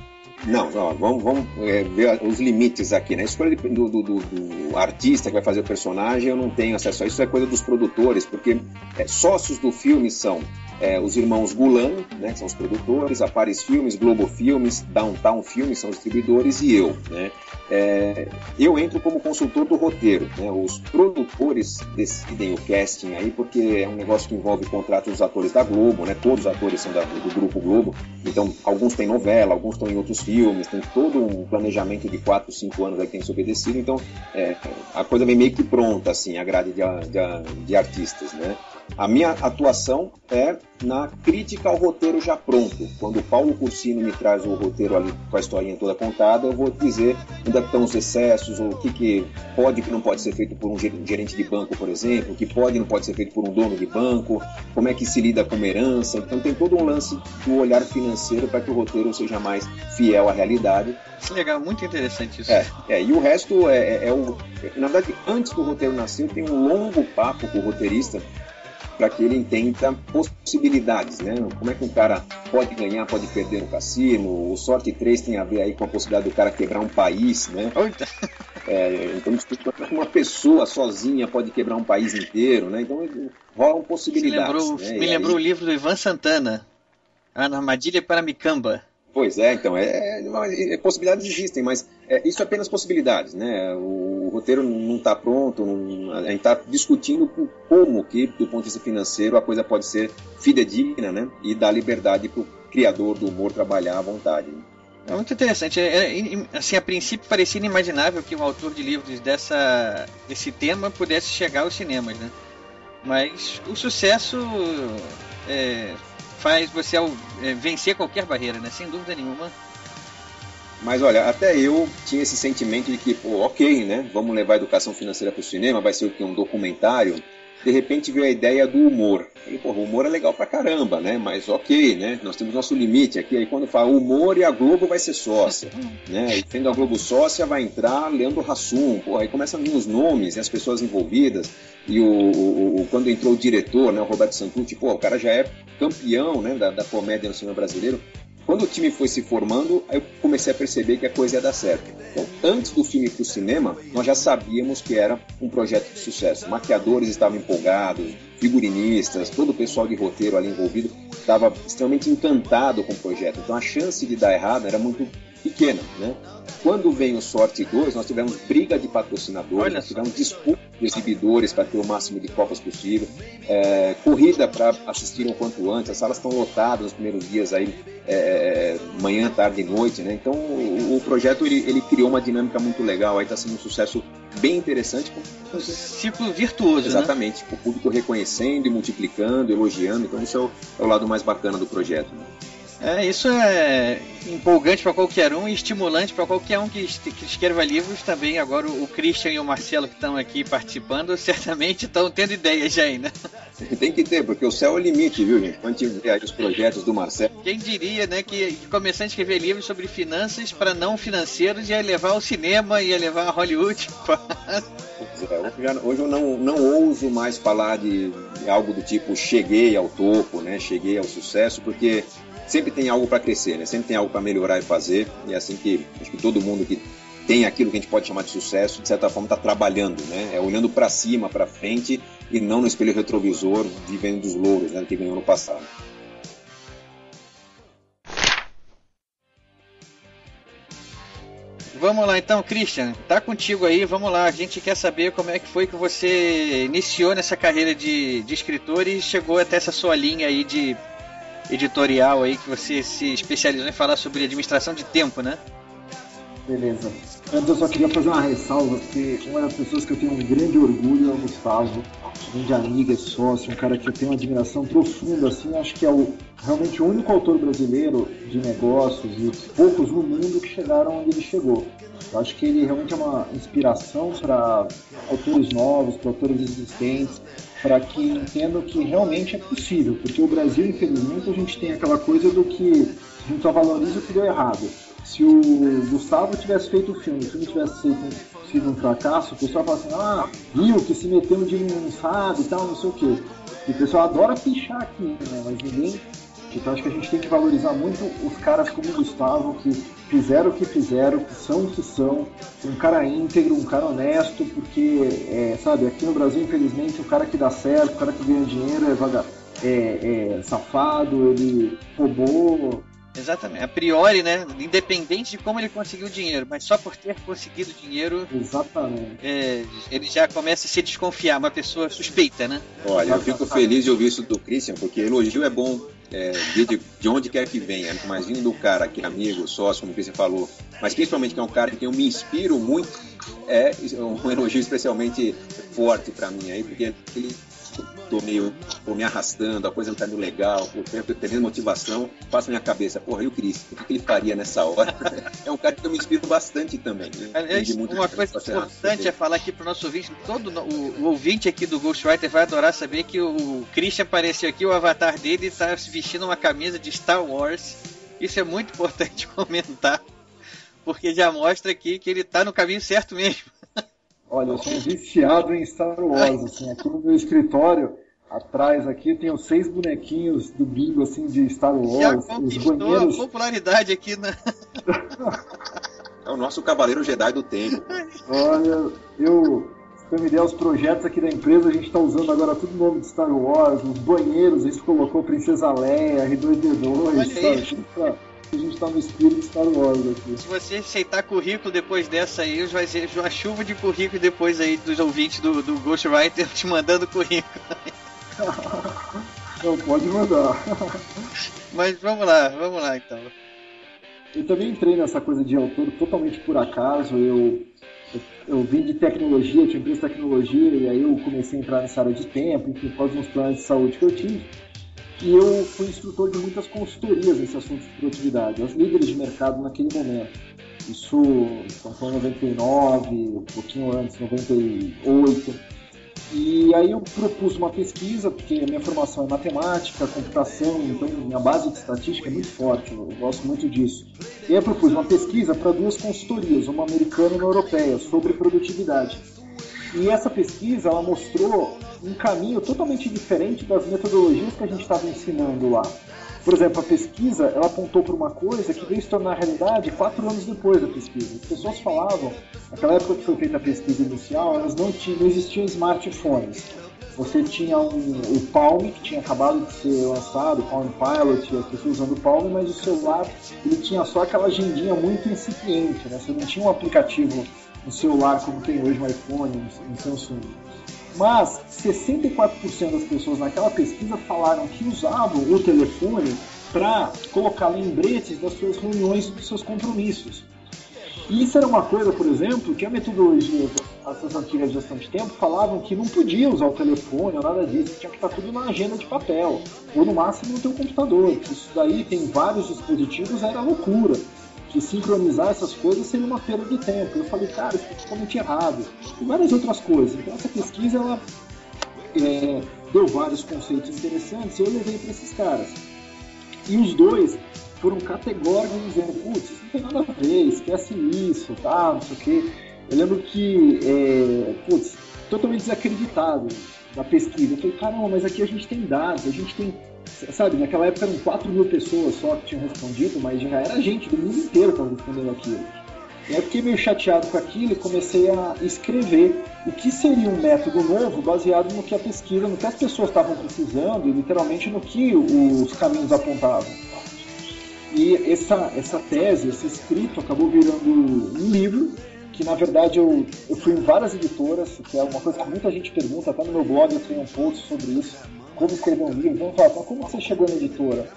Não, vamos, vamos é, ver os limites aqui, né? A escolha do, do, do, do, artista que vai fazer o personagem, eu não tenho acesso a isso, é coisa dos produtores, porque é, sócios do filme são é, os irmãos Gulan, né, que são os produtores, a Paris Filmes, Globo Filmes, Downtown Filmes são os distribuidores e eu. Né? É, eu entro como consultor do roteiro. Né? Os produtores decidem o casting aí, porque é um negócio que envolve contrato dos atores da Globo, né? todos os atores são da, do Grupo Globo, então alguns têm novela, alguns estão em outros filmes, tem todo um planejamento de 4, 5 anos aí que tem que ser obedecido, então é, a coisa vem meio que pronta, assim, a grade de, de, de artistas. Né? A minha atuação é na crítica ao roteiro já pronto. Quando o Paulo Cursino me traz o roteiro ali com a historinha toda contada, eu vou dizer onde é estão os excessos, o que, que pode e que não pode ser feito por um gerente de banco, por exemplo, o que pode e não pode ser feito por um dono de banco, como é que se lida com uma herança. Então tem todo um lance do olhar financeiro para que o roteiro seja mais fiel à realidade. Legal, muito interessante isso. É, é e o resto é, é, é o. Na verdade, antes do roteiro nascer, tem um longo papo com o roteirista para que ele entenda possibilidades, né? Como é que um cara pode ganhar, pode perder no cassino? O Sorte 3 tem a ver aí com a possibilidade do cara quebrar um país, né? É, então, uma pessoa sozinha pode quebrar um país inteiro, né? Então, rolam possibilidades. Me lembrou, né? me lembrou aí... o livro do Ivan Santana, A Armadilha para Micamba. Pois é, então, é, é, possibilidades existem, mas é, isso é apenas possibilidades, né? O, o roteiro não está pronto, não, a gente está discutindo como que, do ponto de vista financeiro, a coisa pode ser fidedigna, né? E dar liberdade para o criador do humor trabalhar à vontade. Né? É muito interessante. É, é, assim, a princípio parecia inimaginável que um autor de livros dessa, desse tema pudesse chegar aos cinemas, né? Mas o sucesso é, faz você é, vencer qualquer barreira, né? Sem dúvida nenhuma. Mas olha, até eu tinha esse sentimento de que, pô, ok, né? Vamos levar a educação financeira para o cinema, vai ser o que? Um documentário. De repente veio a ideia do humor. Falei, pô, o humor é legal pra caramba, né? Mas ok, né? Nós temos nosso limite aqui. Aí quando fala humor e a Globo vai ser sócia, né? E tendo a Globo sócia vai entrar Leandro Hassum. Pô, aí começam a vir os nomes e as pessoas envolvidas. E o, o, o, quando entrou o diretor, né? O Roberto Santucci, pô, o cara já é campeão, né? Da, da comédia no cinema brasileiro. Quando o time foi se formando, eu comecei a perceber que a coisa ia dar certo. Então, antes do filme para o cinema, nós já sabíamos que era um projeto de sucesso. Maquiadores estavam empolgados, figurinistas, todo o pessoal de roteiro ali envolvido estava extremamente encantado com o projeto. Então, a chance de dar errado era muito pequena, né? Quando vem o Sorte 2, nós tivemos briga de patrocinadores, Olha nós tivemos disputa de exibidores para ter o máximo de copas possível, é, corrida para assistir o quanto antes, as salas estão lotadas nos primeiros dias aí, é, manhã, tarde e noite, né? Então o, o projeto ele, ele, criou uma dinâmica muito legal, aí está sendo um sucesso bem interessante. Ciclo virtuoso, né? Exatamente, né? o público reconhecendo e multiplicando, elogiando, então isso é o, é o lado mais bacana do projeto. Né? É, isso é empolgante para qualquer um e estimulante para qualquer um que, que escreva livros também. Agora o Christian e o Marcelo que estão aqui participando certamente estão tendo ideias já ainda. Tem que ter, porque o céu é o limite, viu, gente? Quando tiver os projetos do Marcelo. Quem diria, né, que, começando a escrever livros sobre finanças para não financeiros ia levar ao cinema, ia levar a Hollywood. É, hoje eu não, não ouso mais falar de, de algo do tipo cheguei ao topo, né? Cheguei ao sucesso, porque sempre tem algo para crescer, né? Sempre tem algo para melhorar e fazer. E é assim que acho que todo mundo que tem aquilo que a gente pode chamar de sucesso, de certa forma está trabalhando, né? É olhando para cima, para frente e não no espelho retrovisor, vivendo dos louros, né? Que ganhou no passado. Vamos lá então, Christian, tá contigo aí, vamos lá. A gente quer saber como é que foi que você iniciou nessa carreira de, de escritor e chegou até essa sua linha aí de editorial aí que você se especializou em falar sobre administração de tempo, né? Beleza. Antes eu só queria fazer uma ressalva, porque uma das pessoas que eu tenho um grande orgulho é o Gustavo, grande amigo, é sócio, um cara que eu tenho uma admiração profunda, assim, acho que é o, realmente o único autor brasileiro de negócios e poucos no mundo que chegaram onde ele chegou. Eu acho que ele realmente é uma inspiração para autores novos, para autores existentes, para que entendam que realmente é possível, porque o Brasil, infelizmente, a gente tem aquela coisa do que a gente só valoriza o que deu errado. Se o Gustavo tivesse feito o filme, se o filme tivesse sido, sido um fracasso, o pessoal fala assim, ah, viu que se meteu de sabe e tal, não sei o quê. E o pessoal adora pichar aqui, né? Mas ninguém então acho que a gente tem que valorizar muito os caras como o Gustavo, que fizeram o que fizeram, que são o que são, um cara íntegro, um cara honesto, porque, é, sabe, aqui no Brasil, infelizmente, o cara que dá certo, o cara que ganha dinheiro é, vaga, é, é safado, ele roubou. Exatamente, a priori, né? Independente de como ele conseguiu dinheiro, mas só por ter conseguido dinheiro. Exatamente. É, ele já começa a se desconfiar, uma pessoa suspeita, né? Olha, eu fico feliz de ouvir isso do Christian, porque elogio é bom é, de, de, onde quer que venha, vindo do cara que é amigo, sócio, como você falou, mas principalmente que é um cara que eu me inspiro muito, é um elogio especialmente forte para mim aí, porque ele tô meio tô me arrastando, a coisa não tá indo legal, tô perdendo motivação, passa minha cabeça, porra, e o Cris? O que, ele faria nessa hora? é um cara que eu me inspiro bastante também. Né? Aliás, uma coisa importante é falar aqui pro nosso ouvinte, todo o, o, ouvinte aqui do Ghostwriter vai adorar saber que o Christian apareceu aqui, o avatar dele tá vestindo uma camisa de Star Wars. Isso é muito importante comentar, porque já mostra aqui que ele tá no caminho certo mesmo. Olha, eu sou viciado em Star Wars, assim, aqui no meu escritório, atrás aqui, tenho seis bonequinhos do bingo, assim, de Star Wars. Já os banheiros... a popularidade aqui na... é o nosso cavaleiro Jedi do tempo. Olha, eu... Se me der os projetos aqui da empresa, a gente está usando agora tudo o nome de Star Wars, os banheiros, a gente colocou Princesa Leia, R2D2, sabe? A gente tá no espírito Star Wars aqui. Se você aceitar currículo depois dessa aí, vai ser uma chuva de currículo depois aí dos ouvintes do, do Ghostwriter te mandando currículo. Não, pode mandar. Mas vamos lá, vamos lá então. Eu também entrei nessa coisa de autor totalmente por acaso. Eu, eu, eu vim de tecnologia, tinha empresa de tecnologia, e aí eu comecei a entrar nessa área de tempo, enfim, por causa uns planos de saúde que eu tive. E eu fui instrutor de muitas consultorias nesse assunto de produtividade, as líderes de mercado naquele momento. Isso, estamos falando 99, um pouquinho antes, 98. E aí eu propus uma pesquisa, porque a minha formação é matemática, computação, então minha base de estatística é muito forte, eu gosto muito disso. E aí eu propus uma pesquisa para duas consultorias, uma americana e uma europeia, sobre produtividade. E essa pesquisa ela mostrou um caminho totalmente diferente das metodologias que a gente estava ensinando lá. Por exemplo, a pesquisa ela apontou para uma coisa que veio se tornar realidade quatro anos depois da pesquisa. As pessoas falavam, naquela época que foi feita a pesquisa inicial, elas não, tinham, não existiam smartphones. Você tinha um, o Palm, que tinha acabado de ser lançado, o Palm Pilot, as pessoas usando o Palm, mas o celular ele tinha só aquela agendinha muito incipiente, né? Você não tinha um aplicativo no celular como tem hoje no iPhone, no Samsung. Mas 64% das pessoas naquela pesquisa falaram que usavam o telefone para colocar lembretes das suas reuniões, dos seus compromissos. E isso era uma coisa, por exemplo, que a metodologia das antigas gestão de tempo falavam que não podia usar o telefone ou nada disso, tinha que estar tudo na agenda de papel, ou no máximo no teu computador, isso daí tem vários dispositivos, era loucura que sincronizar essas coisas seria uma perda de tempo. Eu falei, cara, isso é totalmente errado. E várias outras coisas. Então essa pesquisa ela é, deu vários conceitos interessantes e eu levei para esses caras. E os dois foram categóricos dizendo, putz, isso não tem nada a ver, esquece isso, tá, não sei o quê. Eu lembro que, é, putz, totalmente desacreditado da pesquisa. Eu falei, caramba, mas aqui a gente tem dados, a gente tem sabe, naquela época eram 4 mil pessoas só que tinham respondido, mas já era gente do mundo inteiro que estava respondendo aquilo. E aí eu fiquei meio chateado com aquilo e comecei a escrever o que seria um método novo baseado no que a pesquisa, no que as pessoas estavam precisando e literalmente no que os caminhos apontavam. E essa, essa tese, esse escrito acabou virando um livro que na verdade eu, eu fui em várias editoras, que é uma coisa que muita gente pergunta, até no meu blog eu tenho um post sobre isso como escrever um livro, vamos falar, mas como você chegou na editora?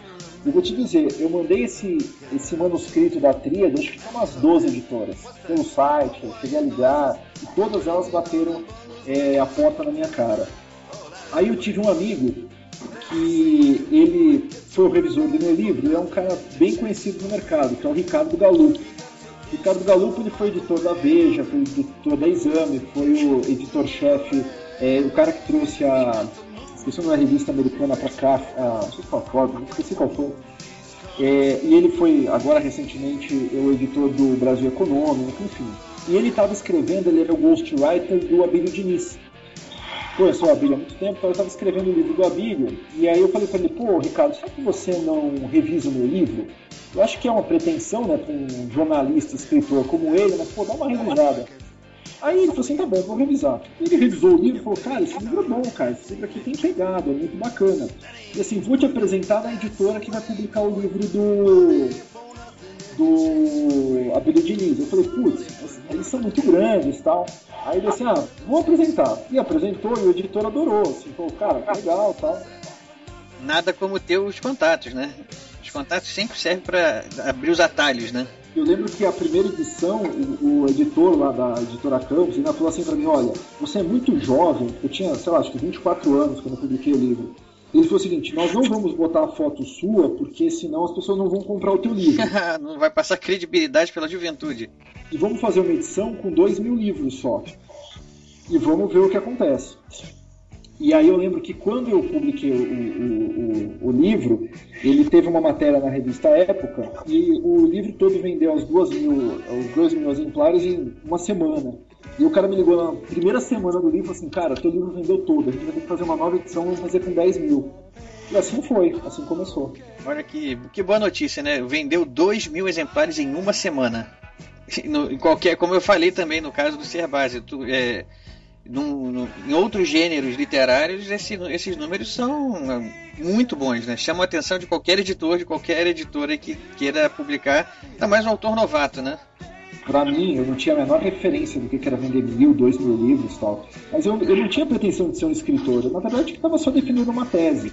Eu vou te dizer, eu mandei esse, esse manuscrito da tríade, acho que foi umas 12 editoras, pelo site, eu cheguei a ligar, e todas elas bateram é, a porta na minha cara. Aí eu tive um amigo que ele foi o revisor do meu livro, ele é um cara bem conhecido no mercado, que é o Ricardo Galupo. Ricardo Galupo ele foi editor da Veja, foi editor da Exame, foi o editor-chefe, é, o cara que trouxe a isso é revista americana para cá, ah, não foi, não esqueci qual foi. É, e ele foi, agora recentemente, o editor do Brasil Econômico, enfim. E ele estava escrevendo, ele era o ghostwriter do Abílio Diniz. Conheceu o Abílio há muito tempo, então eu estava escrevendo o livro do Abílio, e aí eu falei para ele, pô, Ricardo, será que você não revisa o meu livro? Eu acho que é uma pretensão, né, para um jornalista, escritor como ele, mas, pô, dá uma revisada. Aí ele falou assim, tá bom, vou revisar. Ele revisou o livro e falou, cara, esse livro é bom, cara, esse livro aqui tem pegada, é muito bacana. E assim, vou te apresentar na editora que vai publicar o livro do do Abelho Diniz. Eu falei, putz, eles são muito grandes e tal. Aí ele assim, ah, vou apresentar. E apresentou e o editor adorou, assim, falou, cara, legal tal. Nada como ter os contatos, né? Os contatos sempre servem para abrir os atalhos, né? Eu lembro que a primeira edição, o, o editor lá da editora Campos ainda falou assim para mim: olha, você é muito jovem, eu tinha, sei lá, acho que 24 anos quando eu publiquei o livro. Ele falou o seguinte: nós não vamos botar a foto sua, porque senão as pessoas não vão comprar o teu livro. não vai passar credibilidade pela juventude. E vamos fazer uma edição com dois mil livros só. E vamos ver o que acontece. E aí eu lembro que quando eu publiquei o, o, o, o, livro, ele teve uma matéria na revista Época e o livro todo vendeu aos duas mil, aos dois mil exemplares em uma semana. E o cara me ligou na primeira semana do livro assim, cara, teu livro vendeu todo, a gente vai ter que fazer uma nova edição, vamos fazer com 10 mil. E assim foi, assim começou. Olha que, que boa notícia, né? Vendeu 2 mil exemplares em uma semana. No, em qualquer, como eu falei também no caso do Serbase, tu, é, no, no, em outros gêneros literários, esse, esses números são é, muito bons, né? Chamam a atenção de qualquer editor, de qualquer editora que queira publicar, ainda mais um autor novato, né? Para mim, eu não tinha a menor referência do que era vender mil, dois mil livros e tal. Mas eu, eu não tinha pretensão de ser um escritor. Eu, na verdade, estava só definindo uma tese.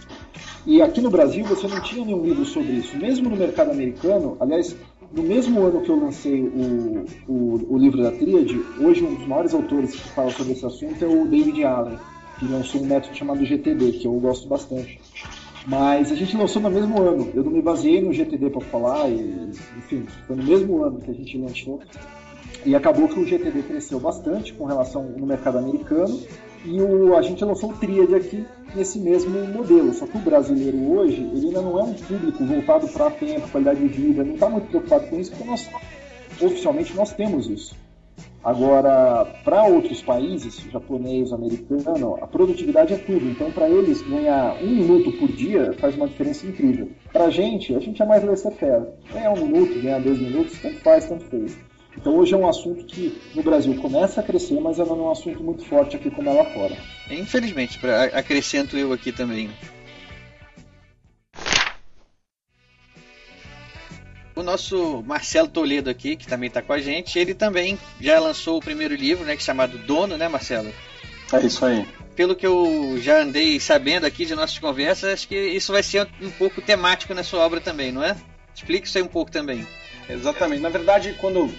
E aqui no Brasil, você não tinha nenhum livro sobre isso. Mesmo no mercado americano, aliás, no mesmo ano que eu lancei o, o, o livro da Tríade, hoje um dos maiores autores que fala sobre esse assunto é o David Allen, que lançou um método chamado GTD, que eu gosto bastante. Mas a gente lançou no mesmo ano. Eu não me baseei no GTD para falar, e, enfim, foi no mesmo ano que a gente lançou. E acabou que o GTD cresceu bastante com relação no mercado americano. E o, a gente lançou o Triad aqui nesse mesmo modelo. Só que o brasileiro hoje, ele ainda não é um público voltado para tempo, qualidade de vida, não está muito preocupado com isso, porque nós, oficialmente, nós temos isso. Agora, para outros países, japonês, americano, a produtividade é tudo. Então, para eles, ganhar um minuto por dia faz uma diferença incrível. Para a gente, a gente é mais laissez-faire. Ganhar um minuto, ganhar dois minutos, tanto faz, tanto fez. Então, hoje é um assunto que no Brasil começa a crescer, mas ainda não é um assunto muito forte aqui como é lá fora. Infelizmente, acrescento eu aqui também. O nosso Marcelo Toledo aqui, que também está com a gente, ele também já lançou o primeiro livro, né, que é chamado Dono, né, Marcelo? É isso aí. Pelo que eu já andei sabendo aqui de nossas conversas, acho que isso vai ser um pouco temático na sua obra também, não é? Explique isso aí um pouco também. Exatamente. Na verdade, quando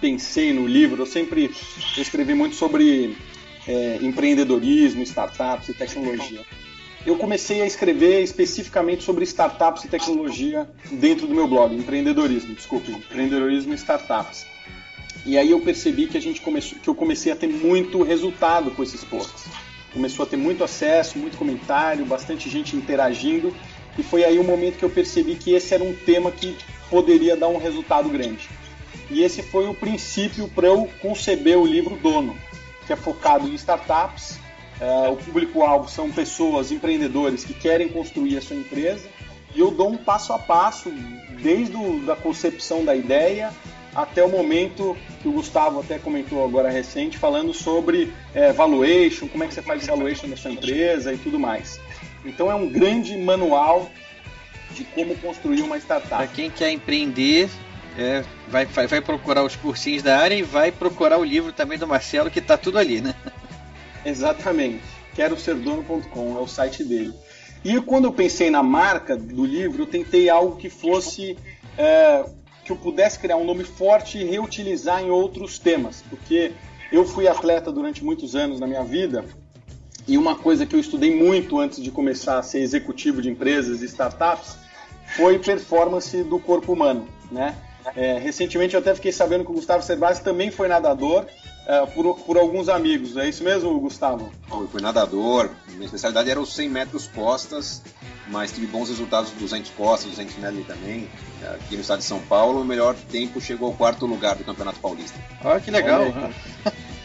pensei no livro, eu sempre escrevi muito sobre é, empreendedorismo, startups e tecnologia eu comecei a escrever especificamente sobre startups e tecnologia dentro do meu blog, empreendedorismo, desculpe, empreendedorismo e startups. E aí eu percebi que a gente começou, que eu comecei a ter muito resultado com esses posts. Começou a ter muito acesso, muito comentário, bastante gente interagindo, e foi aí o momento que eu percebi que esse era um tema que poderia dar um resultado grande. E esse foi o princípio para eu conceber o livro Dono, que é focado em startups é, o público-alvo são pessoas, empreendedores que querem construir a sua empresa e eu dou um passo a passo, desde a concepção da ideia até o momento que o Gustavo até comentou agora recente, falando sobre é, valuation, como é que você faz valuation da sua empresa e tudo mais. Então é um grande manual de como construir uma startup. Para quem quer empreender, é, vai, vai, vai procurar os cursinhos da área e vai procurar o livro também do Marcelo, que está tudo ali, né? Exatamente. Quero ser dono.com é o site dele. E quando eu pensei na marca do livro, eu tentei algo que fosse é, que eu pudesse criar um nome forte e reutilizar em outros temas, porque eu fui atleta durante muitos anos na minha vida e uma coisa que eu estudei muito antes de começar a ser executivo de empresas e startups foi performance do corpo humano, né? É, recentemente eu até fiquei sabendo que o Gustavo Cerbasi também foi nadador é, por, por alguns amigos. É isso mesmo, Gustavo? Eu fui nadador, minha especialidade era os 100 metros costas, mas tive bons resultados dos 200 costas, 200 metros também. Aqui no estado de São Paulo, o melhor tempo chegou ao quarto lugar do Campeonato Paulista. Olha que legal!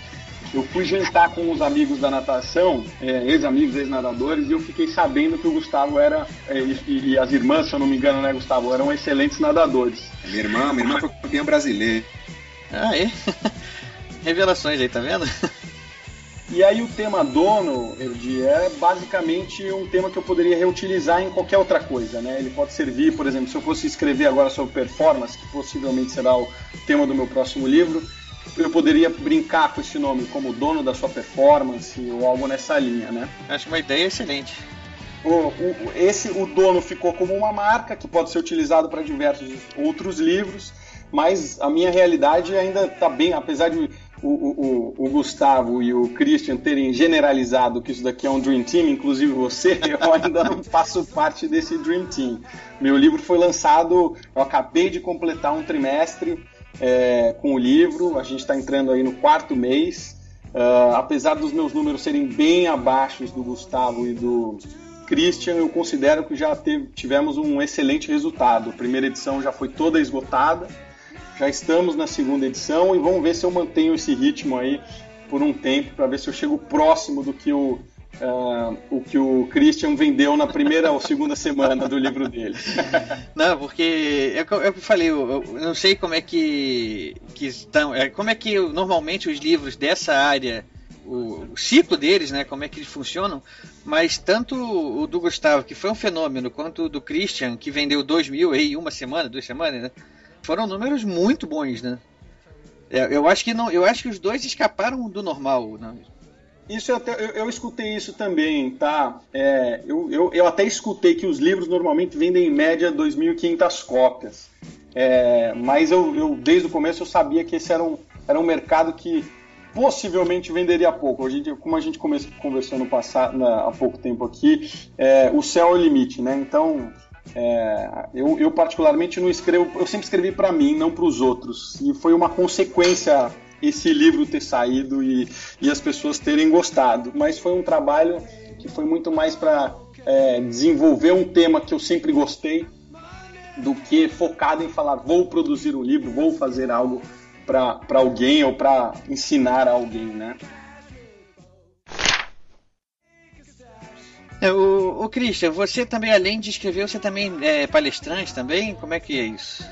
eu fui jantar com os amigos da natação, é, ex-amigos, ex-nadadores, e eu fiquei sabendo que o Gustavo era, é, e, e, as irmãs, se eu não me engano, né, Gustavo, eram excelentes nadadores. Minha irmã, minha irmã foi campeã brasileira. Ah, é? Revelações aí, tá vendo? E aí o tema dono, Erdi, é basicamente um tema que eu poderia reutilizar em qualquer outra coisa, né? Ele pode servir, por exemplo, se eu fosse escrever agora sobre performance, que possivelmente será o tema do meu próximo livro, eu poderia brincar com esse nome como dono da sua performance ou algo nessa linha, né? Acho uma ideia excelente. O, o, esse, o dono ficou como uma marca que pode ser utilizado para diversos outros livros, mas a minha realidade ainda está bem, apesar de o, o, o, Gustavo e o Christian terem generalizado que isso daqui é um Dream Team, inclusive você, eu ainda não faço parte desse Dream Team. Meu livro foi lançado, eu acabei de completar um trimestre é, com o livro, a gente está entrando aí no quarto mês. Uh, apesar dos meus números serem bem abaixo do Gustavo e do Christian, eu considero que já teve, tivemos um excelente resultado. A primeira edição já foi toda esgotada já estamos na segunda edição e vamos ver se eu mantenho esse ritmo aí por um tempo para ver se eu chego próximo do que o, uh, o que o Christian vendeu na primeira ou segunda semana do livro dele. Não, porque é eu, eu falei, eu, eu, não sei como é que, que estão, é, como é que normalmente os livros dessa área o, o, ciclo deles, né, como é que eles funcionam, mas tanto o do Gustavo, que foi um fenômeno, quanto o do Christian, que vendeu 2 mil em uma semana, duas semanas, né, foram números muito bons, né? É, eu acho que não, eu acho que os dois escaparam do normal, né? Isso eu, até, eu, eu, escutei isso também, tá? É, eu, eu, eu, até escutei que os livros normalmente vendem em média 2.500 cópias. É, mas eu, eu, desde o começo eu sabia que esse era um, era um mercado que possivelmente venderia pouco. Hoje, como a gente conversou no passado, na, há pouco tempo aqui, é, o céu é o limite, né? Então, é, eu, eu, particularmente não escrevo, eu sempre escrevi para mim, não para os outros. E foi uma consequência esse livro ter saído e, e as pessoas terem gostado. Mas foi um trabalho que foi muito mais para é, desenvolver um tema que eu sempre gostei do que focado em falar vou produzir um livro, vou fazer algo para alguém ou para ensinar a alguém, né? É, o, o Christian, você também, além de escrever, você também é palestrante também? Como é que é isso?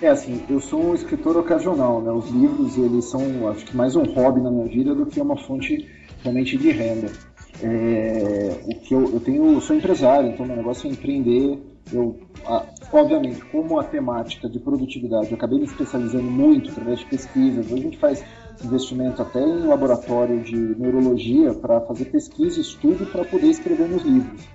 É assim, eu sou um escritor ocasional, né? Os livros, eles são, acho que mais um hobby na minha vida do que uma fonte realmente de renda. É, o que eu, eu tenho, eu sou empresário, então meu negócio é empreender. Eu, a, obviamente, como a temática de produtividade, eu acabei me especializando muito através de pesquisas. Hoje a gente faz investimento até em laboratório de neurologia para fazer pesquisa estudo para poder escrever nos livros.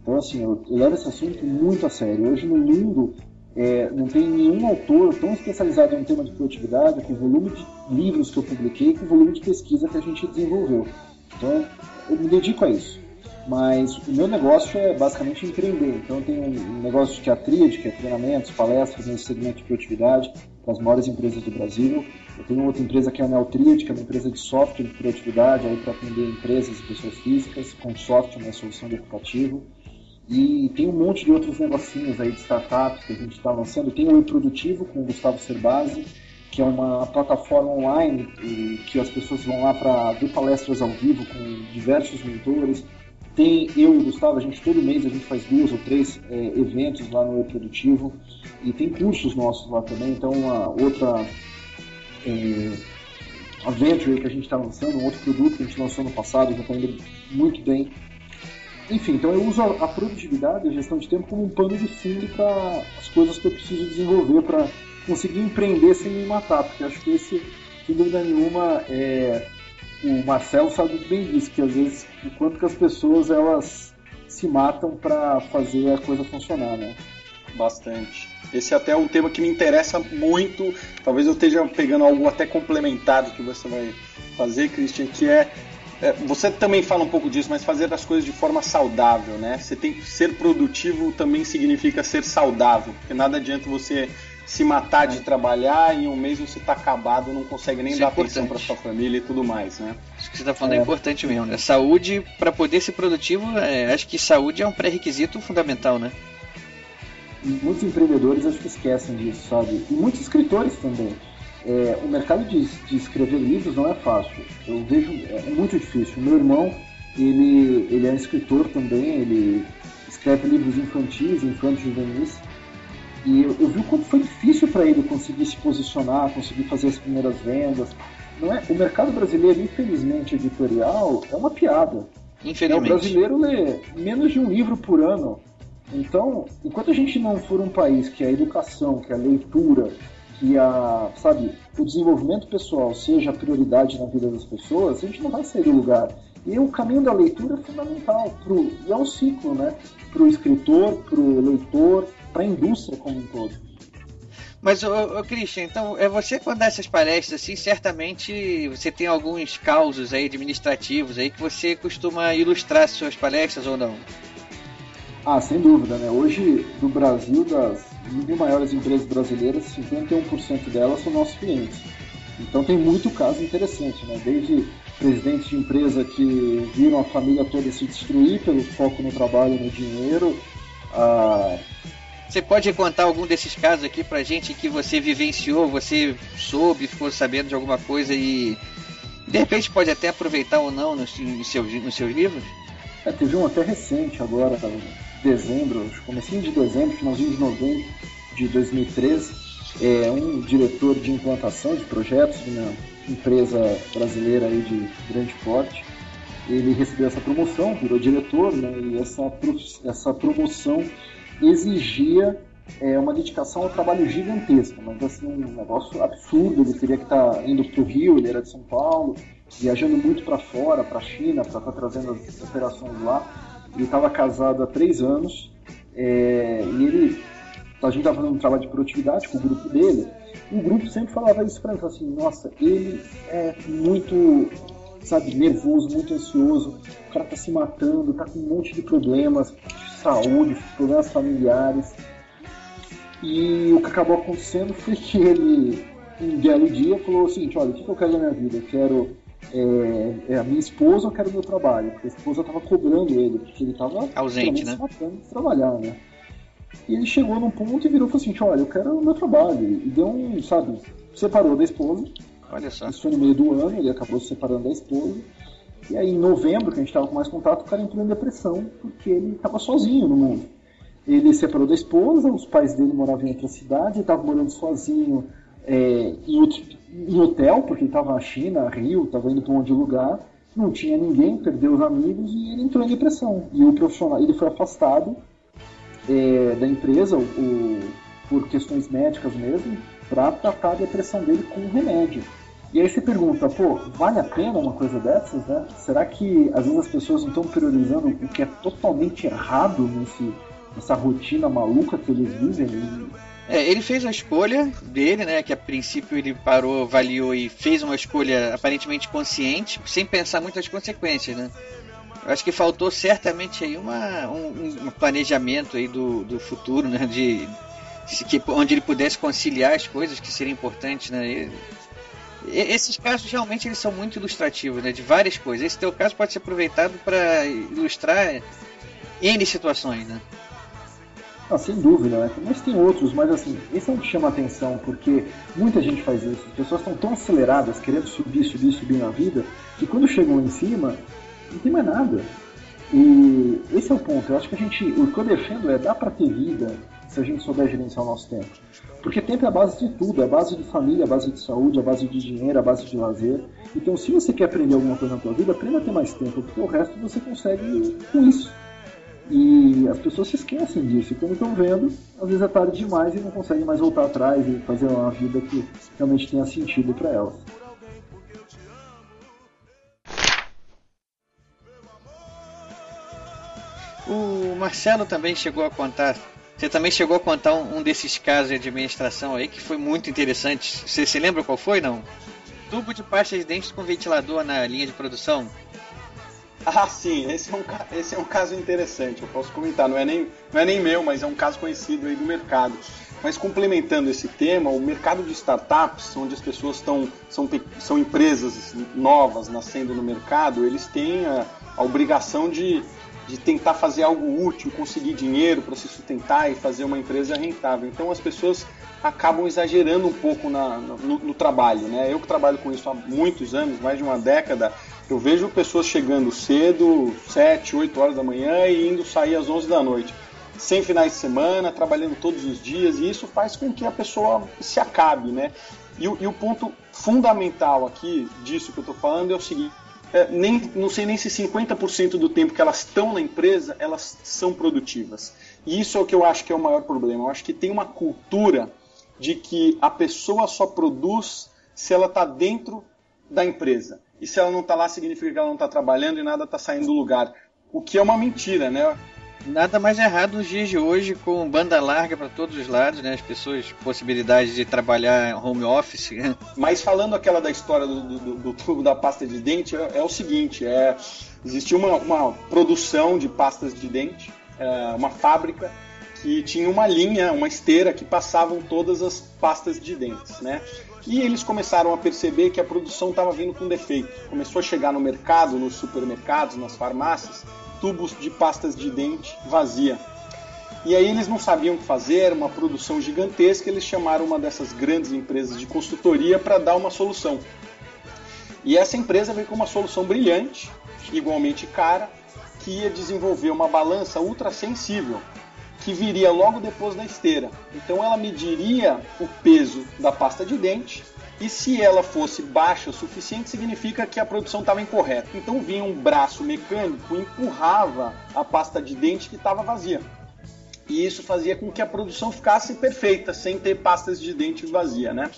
Então, assim, eu, eu, levo esse assunto muito a sério. Hoje no mundo é, não tem nenhum autor tão especializado no tema de produtividade com o volume de livros que eu publiquei com o volume de pesquisa que a gente desenvolveu. Então, eu me dedico a isso. Mas o meu negócio é basicamente empreender. Então, eu tenho um negócio a Tríade, que é treinamentos, palestras nesse segmento de produtividade para as maiores empresas do Brasil. Eu tenho outra empresa que é a Neotriad, que é uma empresa de software de produtividade para atender empresas e pessoas físicas com software, uma solução de aplicativo. E tem um monte de outros negocinhos aí de startups que a gente está lançando. Tem o E-Produtivo com o Gustavo Cerbasi, que é uma plataforma online que as pessoas vão lá para ver palestras ao vivo com diversos mentores. Tem eu e o Gustavo, a gente todo mês a gente faz duas ou três é, eventos lá no E-Produtivo e tem cursos nossos lá também. Então, uma outra é, a Venture que a gente está lançando, um outro produto que a gente lançou no passado, já está indo muito bem. Enfim, então eu uso a, a produtividade, a gestão de tempo como um pano de fundo para as coisas que eu preciso desenvolver para conseguir empreender sem me matar, porque acho que esse, sem dúvida nenhuma, é, o Marcelo sabe bem disso, que às vezes o quanto que as pessoas elas se matam para fazer a coisa funcionar, né? Bastante. Esse é até um tema que me interessa muito. Talvez eu esteja pegando algo até complementado que você vai fazer, Christian, que é é, você também fala um pouco disso, mas fazer as coisas de forma saudável, né? Você tem que ser produtivo também significa ser saudável, porque nada adianta você se matar de trabalhar e em um mês você está acabado, não consegue nem Isso é dar é atenção para sua família e tudo mais, né? Isso que você está falando é. é. importante mesmo, né? Saúde, para poder ser produtivo, é, acho que saúde é um pré-requisito fundamental, né? Muitos empreendedores acho que esquecem disso, sabe? E muitos escritores também. É, o mercado de, de, escrever livros não é fácil. Eu vejo é, é muito difícil. Meu irmão ele ele é escritor também. Ele escreve livros infantis, infantos juvenis. E eu, eu vi o quanto foi difícil para ele conseguir se posicionar, conseguir fazer as primeiras vendas. Não é? O mercado brasileiro, infelizmente, editorial é uma piada. Infelizmente. É, o brasileiro lê menos de um livro por ano. Então, enquanto a gente não for um país que a educação, que a leitura, que a, sabe, o desenvolvimento pessoal seja a prioridade na vida das pessoas, a gente não vai sair do lugar. E o caminho da leitura é fundamental, pro, e é um ciclo, né? Para o escritor, para o leitor, para a indústria como um todo. Mas, ô, ô, Christian, então, é você quando dá essas palestras, assim, certamente você tem alguns causos aí administrativos aí que você costuma ilustrar suas palestras ou não? Ah, sem dúvida, né? Hoje, do Brasil, das mil maiores empresas brasileiras, 51% delas são nossos clientes. Então tem muito caso interessante, né? Desde presidentes de empresa que viram a família toda se destruir pelo foco no trabalho e no dinheiro. A... Você pode contar algum desses casos aqui pra gente que você vivenciou, você soube, ficou sabendo de alguma coisa e de repente pode até aproveitar ou não nos, nos, seus, nos seus livros? É, teve um até recente agora, dezembro, comecinho de dezembro, finalzinho de novembro de 2013, é um diretor de implantação de projetos de uma empresa brasileira aí de grande porte. Ele recebeu essa promoção, virou diretor, né, e essa, essa promoção exigia é, uma dedicação ao trabalho gigantesco, mas assim, um negócio absurdo. Ele teria que estar tá indo para o Rio, ele era de São Paulo, viajando muito para fora, para a China, para estar tá trazendo as operações lá ele estava casado há três anos é, e a gente estava fazendo um trabalho de produtividade com o grupo dele O grupo sempre falava isso pra mim, falava assim, nossa, ele é muito, sabe, nervoso, muito ansioso, o cara tá se matando, tá com um monte de problemas de saúde, problemas familiares. E o que acabou acontecendo foi que ele, um belo dia, falou o seguinte, olha, o que eu quero na minha vida? Eu quero é, é, a minha esposa, eu quero meu trabalho. Porque a esposa estava cobrando ele, porque ele estava ausente, né? se matando de trabalhar, né? E ele chegou num ponto e virou e falou assim, olha, eu quero o meu trabalho. E deu um, sabe, separou da esposa. Olha só. Isso foi no meio do ano, ele acabou se separando da esposa. E aí em novembro, que a gente estava com mais contato, o cara entrou em depressão, porque ele estava sozinho no mundo. Ele separou da esposa, os pais dele moravam em outra cidade, ele estava morando sozinho é, em, outro, em hotel, porque ele estava na China, Rio, estava indo para um monte de lugar, não tinha ninguém, perdeu os amigos e ele entrou em depressão. E o profissional, ele foi afastado é, da empresa o, por questões médicas mesmo, para tratar a depressão dele com remédio. E aí você pergunta, pô, vale a pena uma coisa dessas, né? Será que às vezes as pessoas não estão priorizando o que é totalmente errado nesse, nessa rotina maluca que eles vivem? É, ele fez a escolha dele, né? Que a princípio ele parou, avaliou e fez uma escolha aparentemente consciente, sem pensar muitas consequências, né? Acho que faltou certamente aí uma, um, um planejamento aí do, do futuro, né? De, de, que, onde ele pudesse conciliar as coisas que seriam importantes, né? E, esses casos realmente eles são muito ilustrativos, né? De várias coisas. Esse teu caso pode ser aproveitado para ilustrar N situações, né? Ah, sem dúvida, né? Mas tem outros, mas assim, esse é um que chama atenção, porque muita gente faz isso. As pessoas estão tão aceleradas, querendo subir, subir, subir na vida, que quando chegam em cima, não tem mais nada. E esse é o ponto. Eu acho que a gente, o que eu defendo é dar para ter vida se a gente souber gerenciar o nosso tempo. Porque tempo é a base de tudo, é a base de família, a base de saúde, a base de dinheiro, a base de lazer. Então, se você quer aprender alguma coisa na sua vida, aprenda a ter mais tempo, porque o resto você consegue com isso. E as pessoas se esquecem disso. E quando estão vendo, às vezes é tarde demais e não conseguem mais voltar atrás e fazer uma vida que realmente tenha sentido para elas. O Marcelo também chegou a contar. Você também chegou a contar um, desses casos de administração aí que foi muito interessante. Você se lembra qual foi, não? Tubo de pasta de dentes com ventilador na linha de produção. Ah, sim, esse é, um, esse é um caso interessante, eu posso comentar. Não é, nem, não é nem meu, mas é um caso conhecido aí do mercado. Mas complementando esse tema, o mercado de startups, onde as pessoas estão são, são empresas novas nascendo no mercado, eles têm a, a obrigação de, de tentar fazer algo útil, conseguir dinheiro para se sustentar e fazer uma empresa rentável. Então as pessoas acabam exagerando um pouco na, no, no trabalho. Né? Eu que trabalho com isso há muitos anos, mais de uma década, eu vejo pessoas chegando cedo, 7, 8 horas da manhã e indo sair às 11 da noite, sem finais de semana, trabalhando todos os dias, e isso faz com que a pessoa se acabe, né? E, e o ponto fundamental aqui disso que eu estou falando é o seguinte: é, nem, não sei nem se 50% do tempo que elas estão na empresa elas são produtivas. E isso é o que eu acho que é o maior problema. Eu acho que tem uma cultura de que a pessoa só produz se ela está dentro da empresa e se ela não está lá, significa que ela não está trabalhando e nada está saindo do lugar. O que é uma mentira, né? Nada mais errado nos dias de hoje, com banda larga para todos os lados, né? As pessoas, possibilidade de trabalhar home office. Mas falando aquela da história do, do, do tubo da pasta de dente, é, é o seguinte: é, existia uma, uma produção de pastas de dente, é, uma fábrica que tinha uma linha, uma esteira que passavam todas as pastas de dentes, né? E eles começaram a perceber que a produção estava vindo com defeito. Começou a chegar no mercado, nos supermercados, nas farmácias, tubos de pastas de dente vazia. E aí eles não sabiam o que fazer, era uma produção gigantesca, eles chamaram uma dessas grandes empresas de consultoria para dar uma solução. E essa empresa veio com uma solução brilhante, igualmente cara, que ia desenvolver uma balança ultra sensível que viria logo depois da esteira. Então ela mediria o peso da pasta de dente e se ela fosse baixa o suficiente, significa que a produção estava incorreta. Então vinha um braço mecânico empurrava a pasta de dente que estava vazia. E isso fazia com que a produção ficasse perfeita, sem ter pastas de dente vazia, né?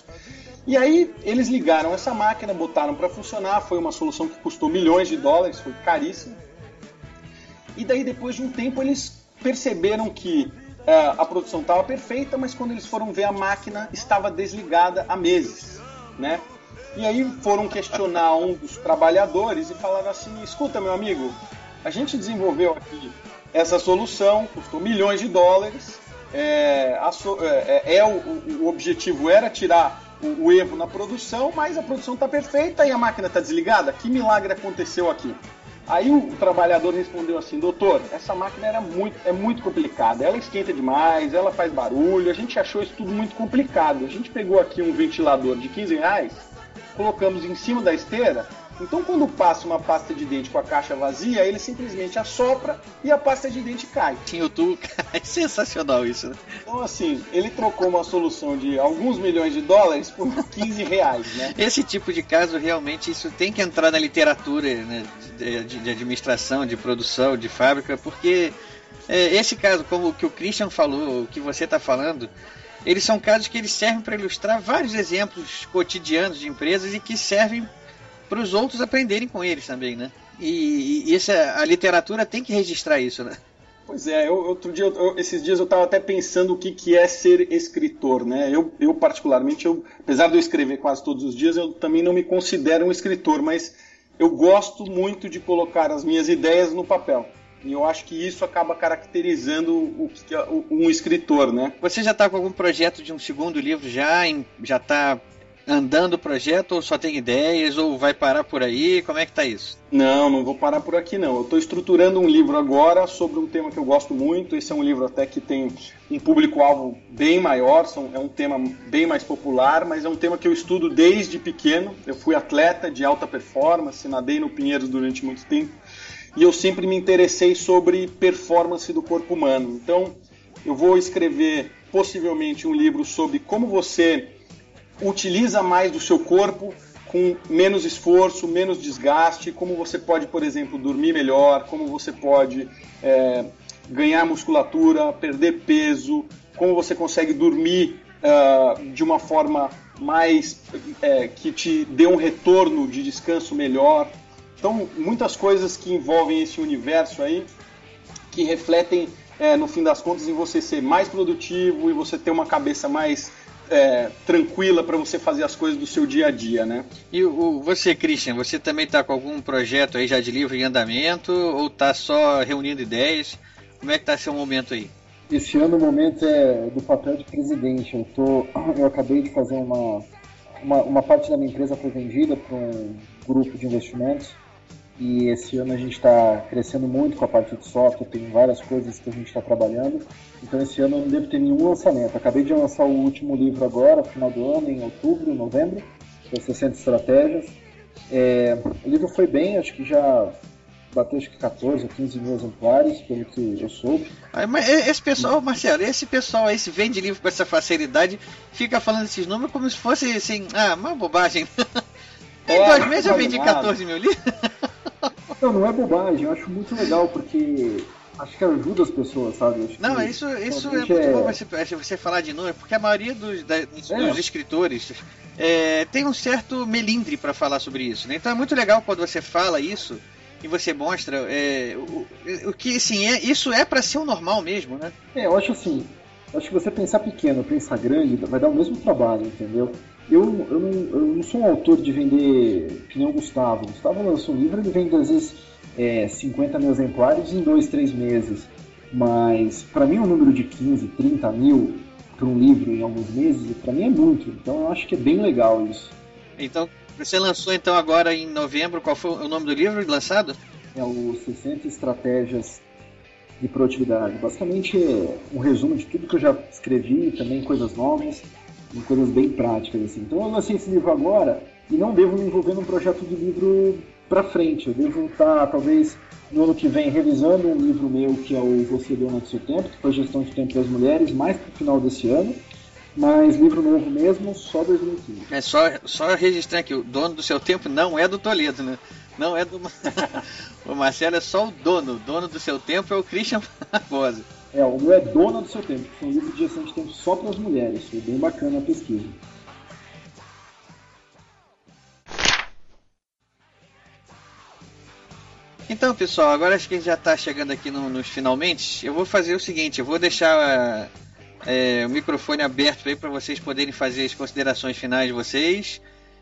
E aí eles ligaram essa máquina, botaram para funcionar, foi uma solução que custou milhões de dólares, foi caríssima. E daí depois de um tempo eles perceberam que é, a produção estava perfeita, mas quando eles foram ver a máquina estava desligada há meses, né? E aí foram questionar um dos trabalhadores e falaram assim: escuta, meu amigo, a gente desenvolveu aqui essa solução, custou milhões de dólares. É, so, é, é, é o, o, objetivo era tirar o, o erro na produção, mas a produção está perfeita e a máquina está desligada. Que milagre aconteceu aqui? Aí o, trabalhador respondeu assim, doutor, essa máquina era muito, é muito complicada, ela esquenta demais, ela faz barulho, a gente achou isso tudo muito complicado. A gente pegou aqui um ventilador de 15 reais, colocamos em cima da esteira então, quando passa uma pasta de dente com a caixa vazia, ele simplesmente assopra e a pasta de dente cai. Tinha o tu, é sensacional isso, né? Então, assim, ele trocou uma solução de alguns milhões de dólares por 15 reais, né? Esse tipo de caso, realmente, isso tem que entrar na literatura né, de, de administração, de produção, de fábrica, porque é, esse caso, como o que o Christian falou, o que você está falando, eles são casos que eles servem para ilustrar vários exemplos cotidianos de empresas e que servem para os outros aprenderem com eles também, né? E, e essa, a literatura tem que registrar isso, né? Pois é, eu, outro dia, eu, esses dias eu estava até pensando o que, que é ser escritor, né? Eu, eu particularmente, eu, apesar de eu escrever quase todos os dias, eu também não me considero um escritor, mas eu gosto muito de colocar as minhas ideias no papel. E eu acho que isso acaba caracterizando o, o, um escritor, né? Você já está com algum projeto de um segundo livro já? Em, já está andando o projeto ou só tem ideias ou vai parar por aí? Como é que tá isso? Não, não vou parar por aqui não. Eu estou estruturando um livro agora sobre um tema que eu gosto muito. Esse é um livro até que tem um público-alvo bem maior, é um tema bem mais popular, mas é um tema que eu estudo desde pequeno. Eu fui atleta de alta performance, nadei no Pinheiros durante muito tempo e eu sempre me interessei sobre performance do corpo humano. Então, eu vou escrever possivelmente um livro sobre como você utiliza mais do seu corpo com menos esforço, menos desgaste, como você pode, por exemplo, dormir melhor, como você pode é, ganhar musculatura, perder peso, como você consegue dormir uh, de uma forma mais é, que te dê um retorno de descanso melhor. Então, muitas coisas que envolvem esse universo aí que refletem, é, no fim das contas, em você ser mais produtivo e você ter uma cabeça mais é, tranquila para você fazer as coisas do seu dia a dia, né? E o, você, Christian, você também está com algum projeto aí já de livro em andamento ou está só reunindo ideias? Como é que está seu momento aí? Esse ano o momento é do papel de presidente. Eu, tô, eu acabei de fazer uma, uma, uma parte da minha empresa foi vendida para um grupo de investimentos e esse ano a gente está crescendo muito com a parte de software, tem várias coisas que a gente está trabalhando. Então esse ano eu não devo ter nenhum lançamento. Acabei de lançar o último livro agora, final do ano, em outubro, novembro, das 60 estratégias. É, o livro foi bem, acho que já bateu acho que 14 ou 15 mil exemplares, pelo que eu soube. Ah, mas esse pessoal, Marcelo, esse pessoal aí se vende livro com essa facilidade, fica falando esses números como se fosse assim, ah, uma bobagem. Em é, dois meses eu vendi 14 mil livros. Não, não é bobagem, eu acho muito legal porque acho que ajuda as pessoas, sabe? Não, isso, isso é muito é... bom você, você falar de número, porque a maioria dos, da, dos é. escritores é, tem um certo melindre para falar sobre isso. Né? Então é muito legal quando você fala isso e você mostra é, o, o que assim, é, isso é para ser o normal mesmo, né? É, eu acho assim, acho que você pensar pequeno, pensar grande, vai dar o mesmo trabalho, entendeu? Eu, eu, não, eu não sou um autor de vender que nem o Gustavo. O Gustavo lança um livro, ele vende às vezes é, 50 mil exemplares em dois, três meses. Mas para mim um número de 15, 30 mil para um livro em alguns meses, para mim é muito. Então eu acho que é bem legal isso. Então, você lançou então agora em novembro, qual foi o nome do livro lançado? É o 60 Estratégias de Produtividade. Basicamente é um resumo de tudo que eu já escrevi, também coisas novas em coisas bem práticas, assim. Então eu lancei esse livro agora e não devo me envolver num projeto de livro para frente. Eu devo estar, talvez, no ano que vem, revisando um livro meu que é o Você Dona do Seu Tempo, que foi Gestão de Tempo das Mulheres, mais para o final desse ano. Mas livro novo mesmo, só 2015. É só, só registrar aqui, o dono do seu tempo não é do Toledo, né? Não é do. o Marcelo é só o dono. O dono do seu tempo é o Christian Barbosa. É, o meu é Dona do Seu Tempo, que foi um livro de gestão de tempo só para as mulheres. Foi bem bacana a pesquisa. Então, pessoal, agora acho que a gente já está chegando aqui no, nos finalmente. Eu vou fazer o seguinte: eu vou deixar é, o microfone aberto aí para vocês poderem fazer as considerações finais de vocês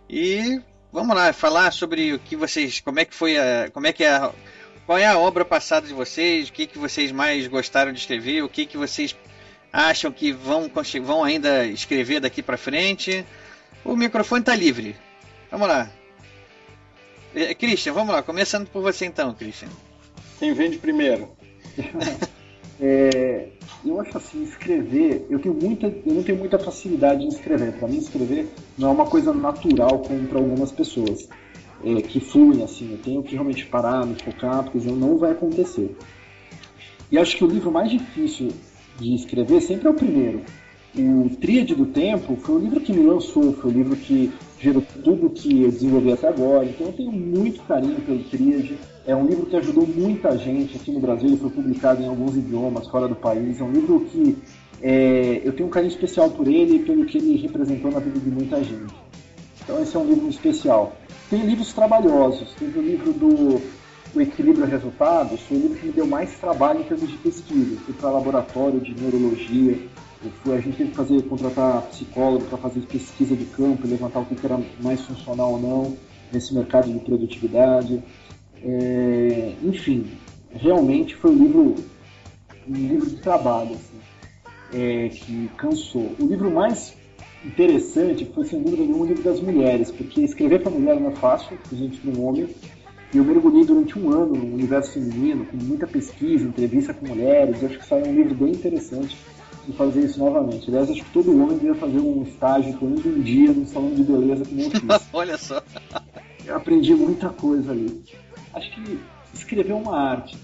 e vamos lá falar sobre o que vocês, como é que foi a, como é que é a, qual é a obra passada de vocês, o que que vocês mais gostaram de escrever, o que que vocês acham que vão vão ainda escrever daqui para frente. O microfone está livre. Vamos lá. É, Christian, vamos lá, começando por você então, Christian. Quem vende primeiro? é, eu acho assim, escrever, eu tenho muita, eu não tenho muita facilidade em escrever. Para mim, escrever não é uma coisa natural como para algumas pessoas é, que fluem assim. Eu tenho que realmente parar, me focar, porque senão não vai acontecer. E acho que o livro mais difícil de escrever sempre é o primeiro. O Tríade do Tempo foi o livro que me lançou, foi o livro que gerou tudo que eu desenvolvi até agora. Então eu tenho muito carinho pelo Tríade. É um livro que ajudou muita gente aqui no Brasil. Ele foi publicado em alguns idiomas fora do país. É um livro que é, eu tenho um carinho especial por ele e pelo que ele representou na vida de muita gente. Então esse é um livro especial. Tem livros trabalhosos. Teve o livro do o Equilíbrio e Resultados, foi o livro que me deu mais trabalho em termos de pesquisa. Eu fui para laboratório de neurologia, Fui, a gente teve que fazer, contratar psicólogo para fazer pesquisa de campo, levantar o que era mais funcional ou não nesse mercado de produtividade. É, enfim, realmente foi um livro, um livro de trabalho assim, é, que cansou. O livro mais interessante foi, sem dúvida nenhuma, o livro das mulheres, porque escrever para mulher não é fácil, gente para um homem. E eu mergulhei durante um ano no universo feminino, com muita pesquisa, entrevista com mulheres. Acho que saiu um livro bem interessante de fazer isso novamente. Aliás, acho que todo homem devia fazer um estágio, pelo menos um dia, no salão de beleza nem eu fiz. Olha só. Eu aprendi muita coisa ali. Acho que escrever uma arte.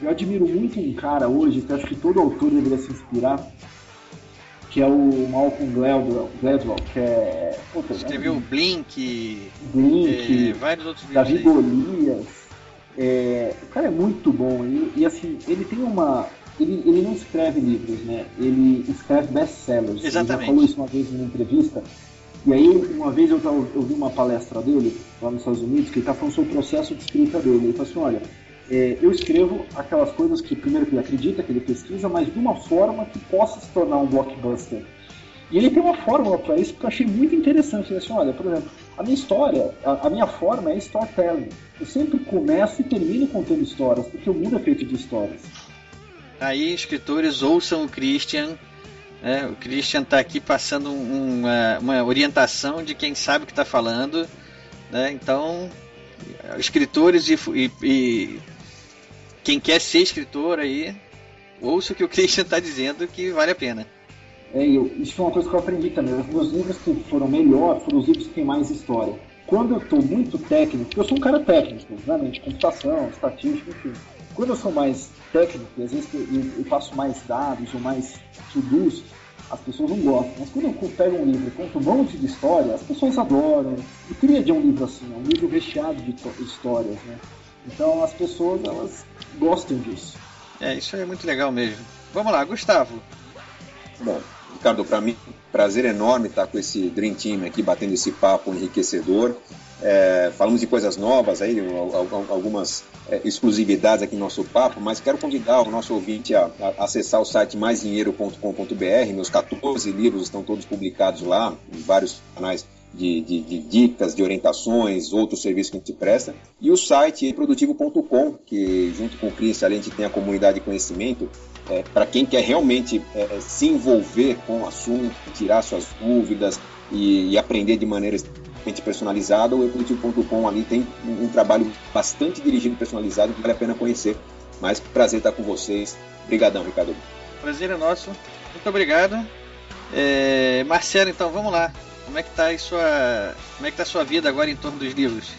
Eu admiro muito um cara hoje, que acho que todo autor deveria se inspirar, que é o Malcolm Gladwell, Gladwell que é... Puta, Escreveu é, Blink, Blink, é, vários outros Davi Golias. É, o cara é muito bom e, e assim, ele tem uma, ele, ele não escreve livros, né? Ele escreve best-sellers. Exatamente. Ele já falou isso uma vez numa entrevista. E aí, uma vez eu, vi uma palestra dele, lá nos Estados Unidos, que ele está falando sobre o processo de escrita dele. Ele falou assim, olha, é, eu escrevo aquelas coisas que, primeiro, que ele acredita, que ele pesquisa, mas de uma forma que possa se tornar um blockbuster. E ele tem uma fórmula para isso que eu achei muito interessante. Assim, olha, por exemplo, a minha história, a, a, minha forma é storytelling. Eu sempre começo e termino contando histórias, porque o mundo é feito de histórias. Aí, escritores, ouçam o Christian. Né? O Christian está aqui passando uma, uma, orientação de quem sabe o que está falando. Né? Então, escritores e, e, e, quem quer ser escritor aí, ouça o que o Christian está dizendo que vale a pena. É, eu, isso foi uma coisa que eu aprendi também. Os meus livros que foram melhores foram os livros que têm mais história. Quando eu estou muito técnico, eu sou um cara técnico, realmente, computação, estatística, enfim. Quando eu sou mais técnico, às vezes eu, eu faço mais dados ou mais to-dos, as pessoas não gostam. Mas quando eu pego um livro e conto um monte de história, as pessoas adoram. E queria de um livro assim, um livro recheado de histórias, né? Então as pessoas, elas gostam disso. É, isso é muito legal mesmo. Vamos lá, Gustavo. Bom, Ricardo, para mim, prazer enorme estar com esse Dream Team aqui, batendo esse papo enriquecedor. É, falamos de coisas novas aí, algumas é, exclusividades aqui no nosso papo, mas quero convidar o nosso ouvinte a, a acessar o site maisdinheiro.com.br. Meus 14 livros estão todos publicados lá, em vários canais de, de, de, dicas, de orientações, outros serviços que a gente presta. E o site produtivo.com, que junto com o Cris, além de ter a comunidade de conhecimento, é, para quem quer realmente é, é, se envolver com o assunto, tirar suas dúvidas e, e aprender de maneira personalizada, o evolutivo.com ali tem um, um, trabalho bastante dirigido e personalizado que vale a pena conhecer. Mas prazer estar com vocês. Obrigadão, Ricardo. Prazer é nosso. Muito obrigado. É, Marcelo, então vamos lá. Como é que a sua, como é que tá sua vida agora em torno dos livros?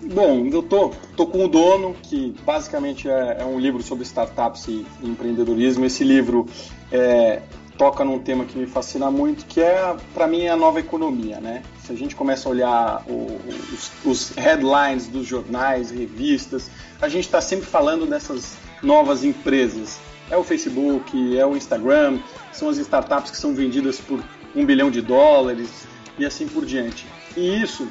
Bom, eu tô, tô com o dono, que basicamente é, é um livro sobre startups e empreendedorismo. Esse livro é, toca num tema que me fascina muito, que é, para mim, a nova economia, né? Se a gente começa a olhar o, os, os, headlines dos jornais, revistas, a gente está sempre falando dessas novas empresas. É o Facebook, é o Instagram, são as startups que são vendidas por um bilhão de dólares e assim por diante. E isso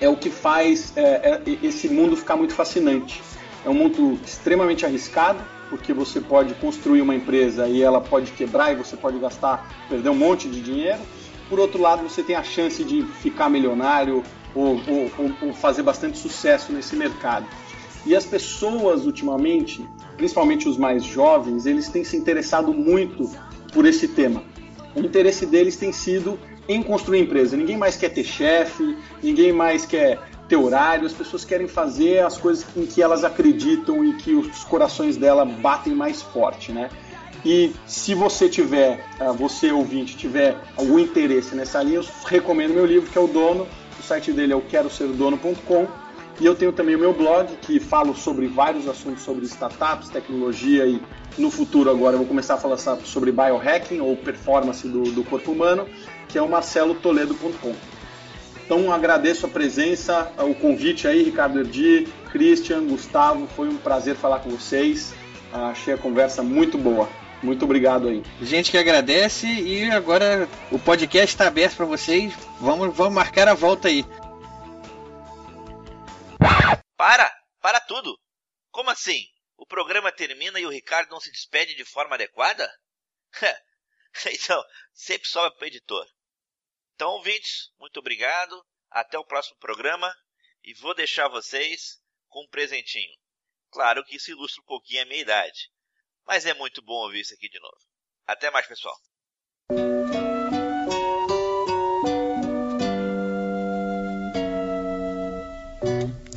é o que faz é, é, esse mundo ficar muito fascinante. É um mundo extremamente arriscado, porque você pode construir uma empresa e ela pode quebrar e você pode gastar, perder um monte de dinheiro. Por outro lado, você tem a chance de ficar milionário ou, ou, ou fazer bastante sucesso nesse mercado. E as pessoas ultimamente, principalmente os mais jovens, eles têm se interessado muito por esse tema. O interesse deles tem sido em construir empresa. Ninguém mais quer ter chefe, ninguém mais quer ter horário, as pessoas querem fazer as coisas em que elas acreditam e que os corações dela batem mais forte, né? E se você tiver, ah, você ouvinte, tiver algum interesse nessa linha, eu recomendo meu livro, que é o Dono. O site dele é o quero ser dono.com. E eu tenho também o meu blog, que falo sobre vários assuntos sobre startups, tecnologia e no futuro agora eu vou começar a falar sobre biohacking ou performance do, do corpo humano, que é o marcelotoledo.com. Então agradeço a presença, o convite aí, Ricardo Erdi, Christian, Gustavo, foi um prazer falar com vocês. Achei a conversa muito boa. Muito obrigado aí. Gente que agradece e agora o podcast está aberto para vocês. Vamos, vamos marcar a volta aí. Para! Para tudo! Como assim? O programa termina e o Ricardo não se despede de forma adequada? então, sempre sobe para o editor. Então, ouvintes, muito obrigado. Até o próximo programa. E vou deixar vocês com um presentinho. Claro que isso ilustra um pouquinho a minha idade. Mas é muito bom ouvir isso aqui de novo. Até mais, pessoal.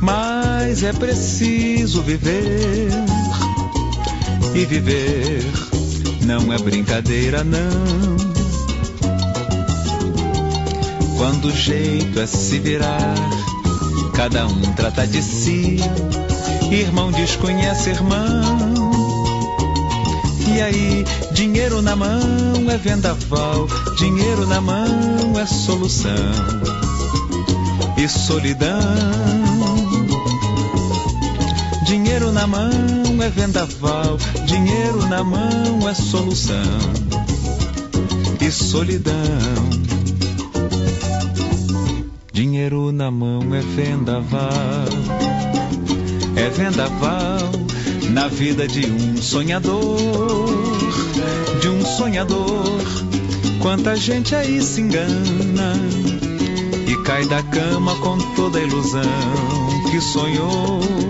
Mas é preciso viver e viver não é brincadeira, não. Quando o jeito é se virar, cada um trata de si. Irmão desconhece irmão. E aí, dinheiro na mão é vendaval, dinheiro na mão é solução. E solidão Dinheiro na mão é vendaval, dinheiro na mão é solução. E solidão. Dinheiro na mão é vendaval, é vendaval na vida de um sonhador, de um sonhador. Quanta gente aí se engana e cai da cama com toda a ilusão que sonhou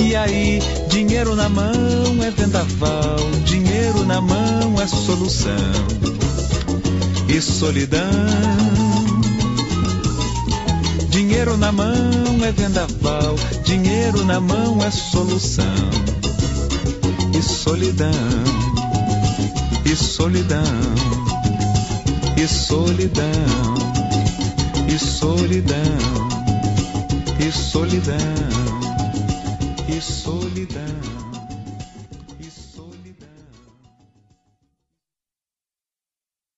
e aí, dinheiro na mão é vendaval, dinheiro na mão é solução. E solidão. Dinheiro na mão é vendaval, dinheiro na mão é solução. E solidão. E solidão. E solidão. E solidão. E solidão.